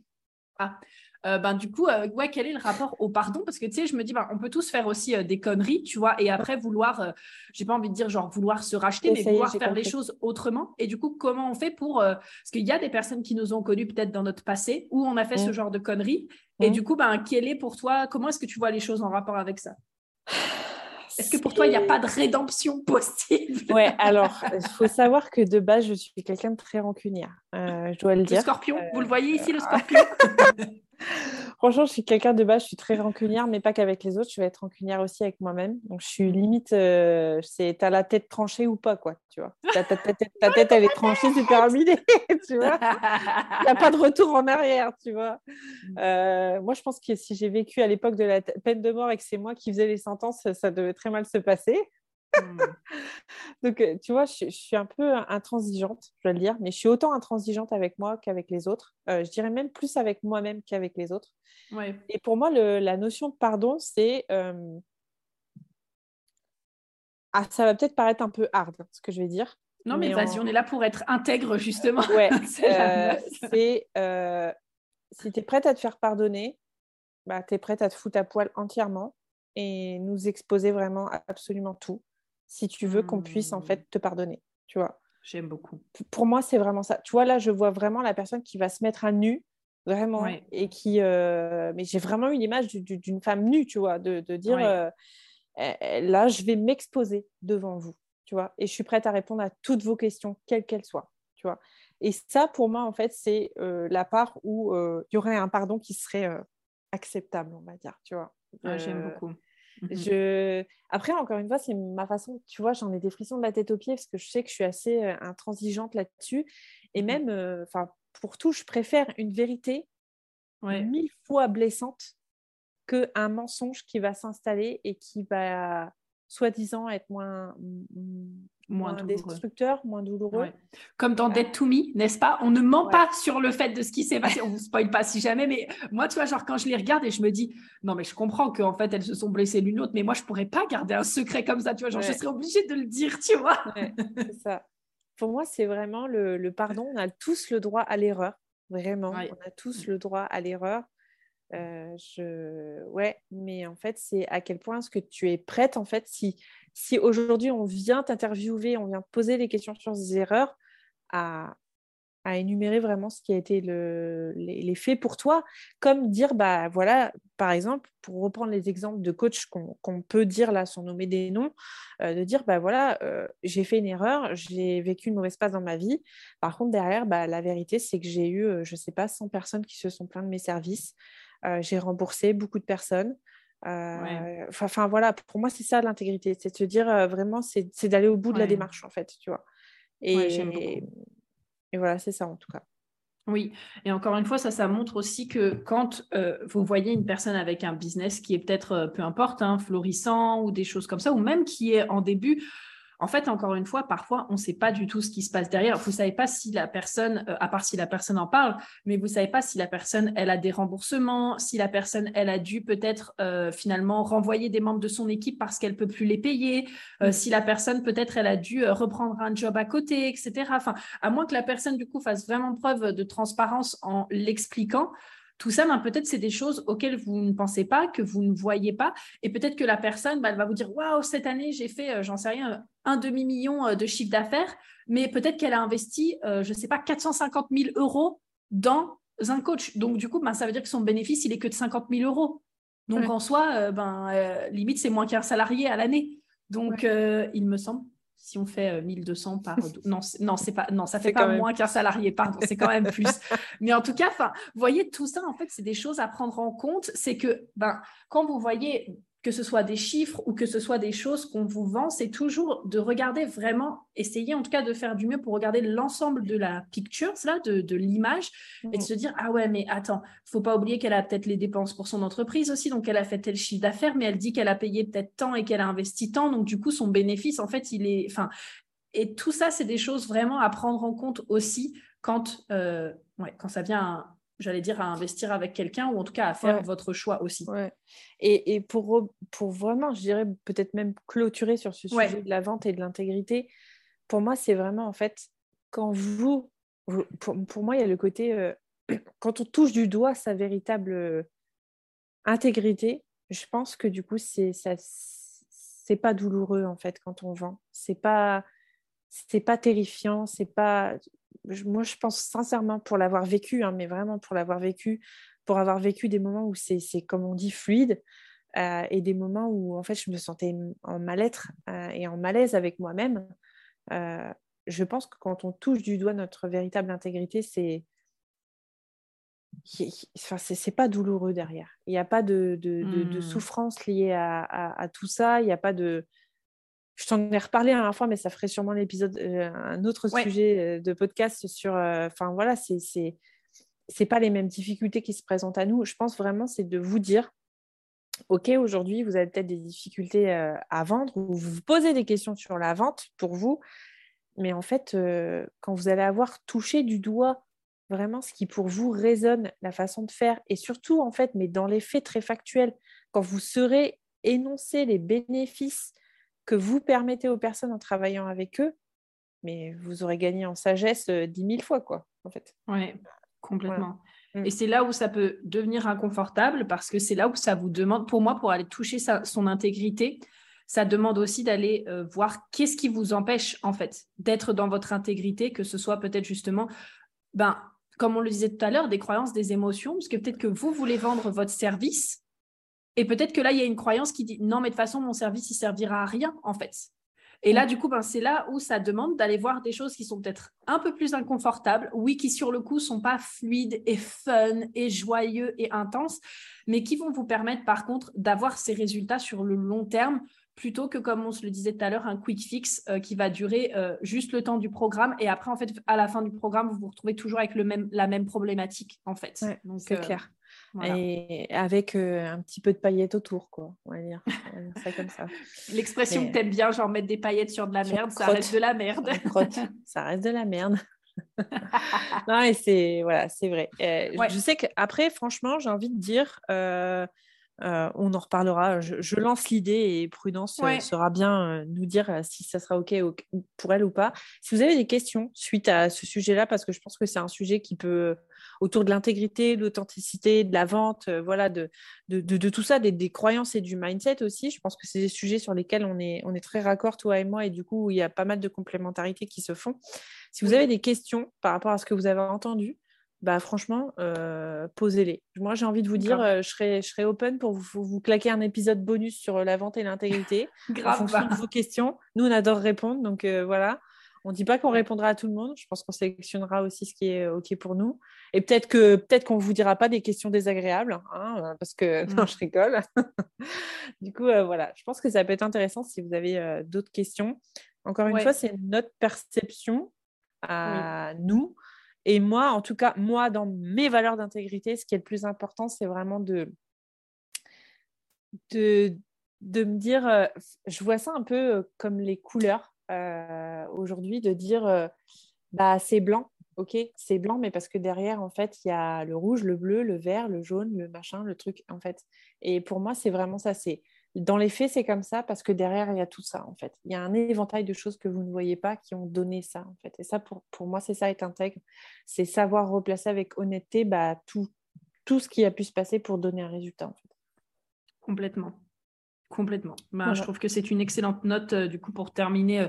Ah, euh, ben, du coup, euh, ouais, quel est le rapport au pardon? Parce que tu sais, je me dis, ben, on peut tous faire aussi euh, des conneries, tu vois, et après vouloir, j'ai pas envie de dire genre vouloir se racheter, mais vouloir faire les choses autrement. Et du coup, comment on fait pour. parce qu'il y a des personnes qui nous ont connus peut-être dans notre passé où on a fait ce genre de conneries. Et mmh. du coup, ben, quel est pour toi, comment est-ce que tu vois les choses en rapport avec ça? Est-ce que pour toi, il n'y a pas de rédemption possible? Ouais, alors, il faut savoir que de base, je suis quelqu'un de très rancunière, je dois le dire. Le scorpion, vous le voyez ici, le scorpion? Franchement, je suis quelqu'un de base, je suis très rancunière, mais pas qu'avec les autres. Je vais être rancunière aussi avec moi-même. Donc, je suis limite, euh, c'est t'as la tête tranchée ou pas, quoi, tu vois. Ta, tête, elle est tranchée, c'est terminé, tu vois. Il n'y a pas de retour en arrière, tu vois. Mm. Euh, moi, je pense que si j'ai vécu à l'époque de la peine de mort et que c'est moi qui faisais les sentences, ça devait très mal se passer. Hmm. Donc, euh, tu vois, je, suis un peu intransigeante, je dois le dire, mais je suis autant intransigeante avec moi qu'avec les autres. Euh, je dirais même plus avec moi-même qu'avec les autres. Et pour moi, la notion de pardon, c'est... Euh, ah, ça va peut-être paraître un peu hard, ce que je vais dire. Non, mais, vas-y, on... est là pour être intègre, justement. Ouais, c'est si tu es prête à te faire pardonner, bah, tu es prête à te foutre à poil entièrement et nous exposer vraiment absolument tout si tu veux qu'on puisse en fait mmh. te pardonner, tu vois. J'aime beaucoup. Pour moi, c'est vraiment ça. Tu vois, là, je vois vraiment la personne qui va se mettre à nu, vraiment, et qui... Euh, mais j'ai vraiment une image d'une femme nue, tu vois, de, dire, euh, eh, eh, là, je vais m'exposer devant vous, tu vois, et je suis prête à répondre à toutes vos questions, quelles qu'elles soient, tu vois. Et ça, pour moi, en fait, c'est euh, la part où il y aurait un pardon qui serait acceptable, on va dire, tu vois. J'aime beaucoup. Je... Après, encore une fois, c'est ma façon, tu vois, j'en ai des frissons de la tête aux pieds parce que je sais que je suis assez euh, intransigeante là-dessus. Et mmh même, euh, pour tout, je préfère une vérité mille fois blessante qu'un mensonge qui va s'installer et qui va soi-disant être moins, moins, destructeur, moins douloureux. Comme dans Dead to Me, n'est-ce pas? On ne ment pas sur le fait de ce qui s'est passé. On ne spoil pas si jamais, mais moi, tu vois, genre quand je les regarde et je me dis, non, mais je comprends qu'en fait, elles se sont blessées l'une l'autre, mais moi, je pourrais pas garder un secret comme ça, tu vois. Genre, je serais obligée de le dire, tu vois. c'est ça. Pour moi, c'est vraiment le, pardon. On a tous le droit à l'erreur, vraiment. On a tous le droit à l'erreur. Euh. Ouais, mais en fait, c'est à quel point est-ce que tu es prête, en fait, si aujourd'hui on vient t'interviewer, on vient te poser des questions sur ces erreurs, à, énumérer vraiment ce qui a été le, les, faits pour toi, comme dire, bah voilà, par exemple, pour reprendre les exemples de coach qu'on peut dire là sans nommer des noms, euh, de dire, bah voilà, euh, j'ai fait une erreur, j'ai vécu une mauvaise passe dans ma vie. Par contre, derrière, bah, la vérité, c'est que j'ai eu, euh, je sais pas, 100 personnes qui se sont plaintes de mes services. J'ai remboursé beaucoup de personnes. Enfin voilà, pour moi, c'est ça l'intégrité, c'est de se dire vraiment, c'est d'aller au bout de la démarche en fait, tu vois. Et, et voilà, c'est ça en tout cas. Oui, et encore une fois, ça, ça montre aussi que quand euh, vous voyez une personne avec un business qui est peut-être, euh, peu importe, hein, florissant ou des choses comme ça, ou même qui est en début, en fait, encore une fois, parfois, on ne sait pas du tout ce qui se passe derrière. Vous ne savez pas si la personne, euh, à part si la personne en parle, mais vous ne savez pas si la personne, elle a des remboursements, si la personne, elle a dû peut-être euh, finalement renvoyer des membres de son équipe parce qu'elle ne peut plus les payer, euh, si la personne, peut-être, elle a dû reprendre un job à côté, etc. Enfin, à moins que la personne, du coup, fasse vraiment preuve de transparence en l'expliquant, tout ça, ben, peut-être c'est des choses auxquelles vous ne pensez pas, que vous ne voyez pas. Et peut-être que la personne, ben, elle va vous dire Waouh, cette année, j'ai fait, euh, j'en sais rien, un demi-million euh, de chiffre d'affaires. Mais peut-être qu'elle a investi, euh, je ne sais pas, 450 000 euros dans un coach. Donc, du coup, ben, ça veut dire que son bénéfice, il est que de 50 000 euros. Donc, en soi, ben, limite, c'est moins qu'un salarié à l'année. Donc, il me semble si on fait 1200 par non non c'est pas non ça fait pas moins qu'un salarié pardon c'est quand même plus. Mais en tout cas enfin voyez tout ça en fait c'est des choses à prendre en compte. C'est que ben quand vous voyez que ce soit des chiffres ou que ce soit des choses qu'on vous vend, c'est toujours de regarder vraiment, essayer en tout cas de faire du mieux pour regarder l'ensemble de la picture, là, de, l'image, et de mmh. se dire, ah ouais, mais attends, faut pas oublier qu'elle a peut-être les dépenses pour son entreprise aussi, donc elle a fait tel chiffre d'affaires, mais elle dit qu'elle a payé peut-être tant et qu'elle a investi tant, donc du coup, son bénéfice, en fait, il est... Enfin, et tout ça, c'est des choses vraiment à prendre en compte aussi quand, euh, ouais, quand ça vient j'allais dire, à investir avec quelqu'un ou en tout cas à faire votre choix aussi. Et, et, pour, pour vraiment, je dirais peut-être même clôturer sur ce sujet de la vente et de l'intégrité, pour moi, c'est vraiment en fait, quand vous, pour, moi, il y a le côté, euh, quand on touche du doigt sa véritable euh, intégrité, je pense que du coup, c'est ça c'est pas douloureux en fait quand on vend. C'est pas c'est pas terrifiant, c'est pas moi, je pense sincèrement, pour l'avoir vécu, hein, mais vraiment pour l'avoir vécu, pour avoir vécu des moments où c'est, comme on dit, fluide, euh, et des moments où, en fait, je me sentais en mal-être euh, et en malaise avec moi-même. Euh, je pense que quand on touche du doigt notre véritable intégrité, c'est enfin, c'est pas douloureux derrière. Il n'y a pas de, de, de, mmh. souffrance liée à, à, tout ça. Il n'y a pas de, je t'en ai reparlé à la fois, mais ça ferait sûrement l'épisode, euh, un autre sujet euh, de podcast sur. Euh, enfin voilà, c'est c'est pas les mêmes difficultés qui se présentent à nous. Je pense vraiment c'est de vous dire, ok, aujourd'hui vous avez peut-être des difficultés à vendre ou vous vous posez des questions sur la vente pour vous, mais en fait quand vous allez avoir touché du doigt vraiment ce qui pour vous résonne, la façon de faire et surtout en fait, mais dans les faits très factuels, quand vous serez énoncé les bénéfices que vous permettez aux personnes en travaillant avec eux, mais vous aurez gagné en sagesse euh, dix mille fois, quoi, en fait. Oui, complètement. Mm. Et c'est là où ça peut devenir inconfortable parce que c'est là où ça vous demande, pour moi, pour aller toucher son intégrité, ça demande aussi d'aller euh, voir qu'est-ce qui vous empêche, en fait, d'être dans votre intégrité, que ce soit peut-être justement, ben, comme on le disait tout à l'heure, des croyances, des émotions, parce que peut-être que vous voulez vendre votre service, et peut-être que là, il y a une croyance qui dit non, mais de toute façon, mon service, il servira à rien, en fait. Et là, mm. du coup, ben, c'est là où ça demande d'aller voir des choses qui sont peut-être un peu plus inconfortables, oui, qui sur le coup sont pas fluides et fun et joyeux et intenses, mais qui vont vous permettre par contre d'avoir ces résultats sur le long terme plutôt que comme on se le disait tout à l'heure, un quick fix euh, qui va durer euh, juste le temps du programme et après en fait à la fin du programme vous vous retrouvez toujours avec le même, la même problématique en fait. c'est euh, clair. Et avec un petit peu de paillettes autour, quoi. On va dire, ça comme ça. L'expression que t'aimes bien, genre mettre des paillettes sur de la merde, ça reste de la merde. ça reste de la merde. non, et c'est voilà, c'est vrai. Je sais qu'après, franchement, j'ai envie de dire, euh, on en reparlera. Je, lance l'idée et Prudence euh, sera bien euh, nous dire si ça sera OK pour elle ou pas. Si vous avez des questions suite à ce sujet-là, parce que je pense que c'est un sujet qui peut, autour de l'intégrité, de l'authenticité, de la vente, voilà, de, de, tout ça, des, croyances et du mindset aussi. Je pense que c'est des sujets sur lesquels on est, on est très raccord, toi et moi, et du coup, il y a pas mal de complémentarités qui se font. Si vous avez des questions par rapport à ce que vous avez entendu, bah, franchement, euh, posez-les. Moi, j'ai envie de vous dire, euh, je, serai, je serai open pour vous, vous, claquer un épisode bonus sur la vente et l'intégrité en fonction de vos questions. Nous, on adore répondre, donc euh, voilà. On ne dit pas qu'on répondra à tout le monde. Je pense qu'on sélectionnera aussi ce qui est OK pour nous. Et peut-être que peut-être qu'on ne vous dira pas des questions désagréables, hein, parce que non, je rigole. du coup, voilà, je pense que ça peut être intéressant si vous avez d'autres questions. Encore une fois, c'est notre perception à nous et moi, en tout cas, moi, dans mes valeurs d'intégrité, ce qui est le plus important, c'est vraiment de, de, de, me dire, euh, je vois ça un peu euh, comme les couleurs euh, aujourd'hui, de dire, bah, c'est blanc, ok, c'est blanc, mais parce que derrière, en fait, il y a le rouge, le bleu, le vert, le jaune, le machin, le truc, en fait. Et pour moi, c'est vraiment ça, c'est dans les faits, c'est comme ça parce que derrière, il y a tout ça, en fait. Il y a un éventail de choses que vous ne voyez pas qui ont donné ça, en fait. Et ça, pour, pour moi, c'est ça être intègre. C'est savoir replacer avec honnêteté bah, tout, tout ce qui a pu se passer pour donner un résultat, en fait. Complètement. Complètement. Bah, Je trouve que c'est une excellente note, euh, du coup, pour terminer euh,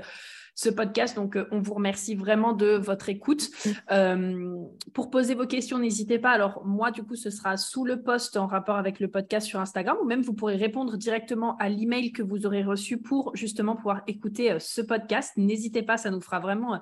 ce podcast. Donc, euh, on vous remercie vraiment de votre écoute. Euh, pour poser vos questions, n'hésitez pas. Alors, moi, du coup, ce sera sous le post en rapport avec le podcast sur Instagram ou même vous pourrez répondre directement à l'email que vous aurez reçu pour justement pouvoir écouter ce podcast. N'hésitez pas, ça nous fera vraiment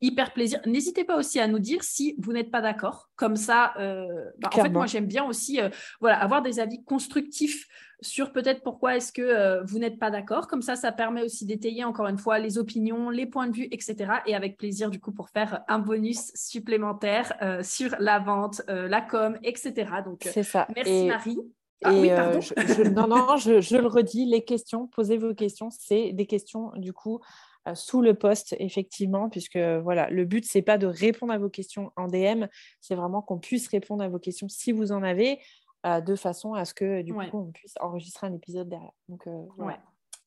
hyper plaisir. N'hésitez pas aussi à nous dire si vous n'êtes pas d'accord. Comme ça, bah, en fait, moi, j'aime bien aussi voilà, avoir des avis constructifs sur peut-être pourquoi est-ce que vous n'êtes pas d'accord. Comme ça, ça permet aussi d'étayer encore une fois les opinions, les points de vue, etc. Et avec plaisir, du coup, pour faire un bonus supplémentaire euh, sur la vente, euh, la com, etc. Donc, c'est ça. Merci Marie. Ah, oui, pardon. Je, non, non, je, le redis, les questions, posez vos questions, c'est des questions, du coup, euh, sous le poste, effectivement, puisque voilà, le but, c'est pas de répondre à vos questions en DM, c'est vraiment qu'on puisse répondre à vos questions si vous en avez, de façon à ce que, du coup, on puisse enregistrer un épisode derrière. Donc, voilà.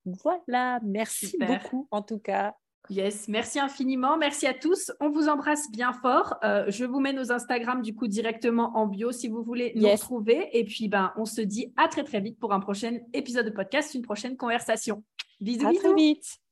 Voilà, merci beaucoup en tout cas. Yes, merci infiniment. Merci à tous. On vous embrasse bien fort. Euh, je vous mets nos Instagram du coup directement en bio si vous voulez nous retrouver. Et puis, ben, on se dit à très très vite pour un prochain épisode de podcast, une prochaine conversation. Bisous, à très vite.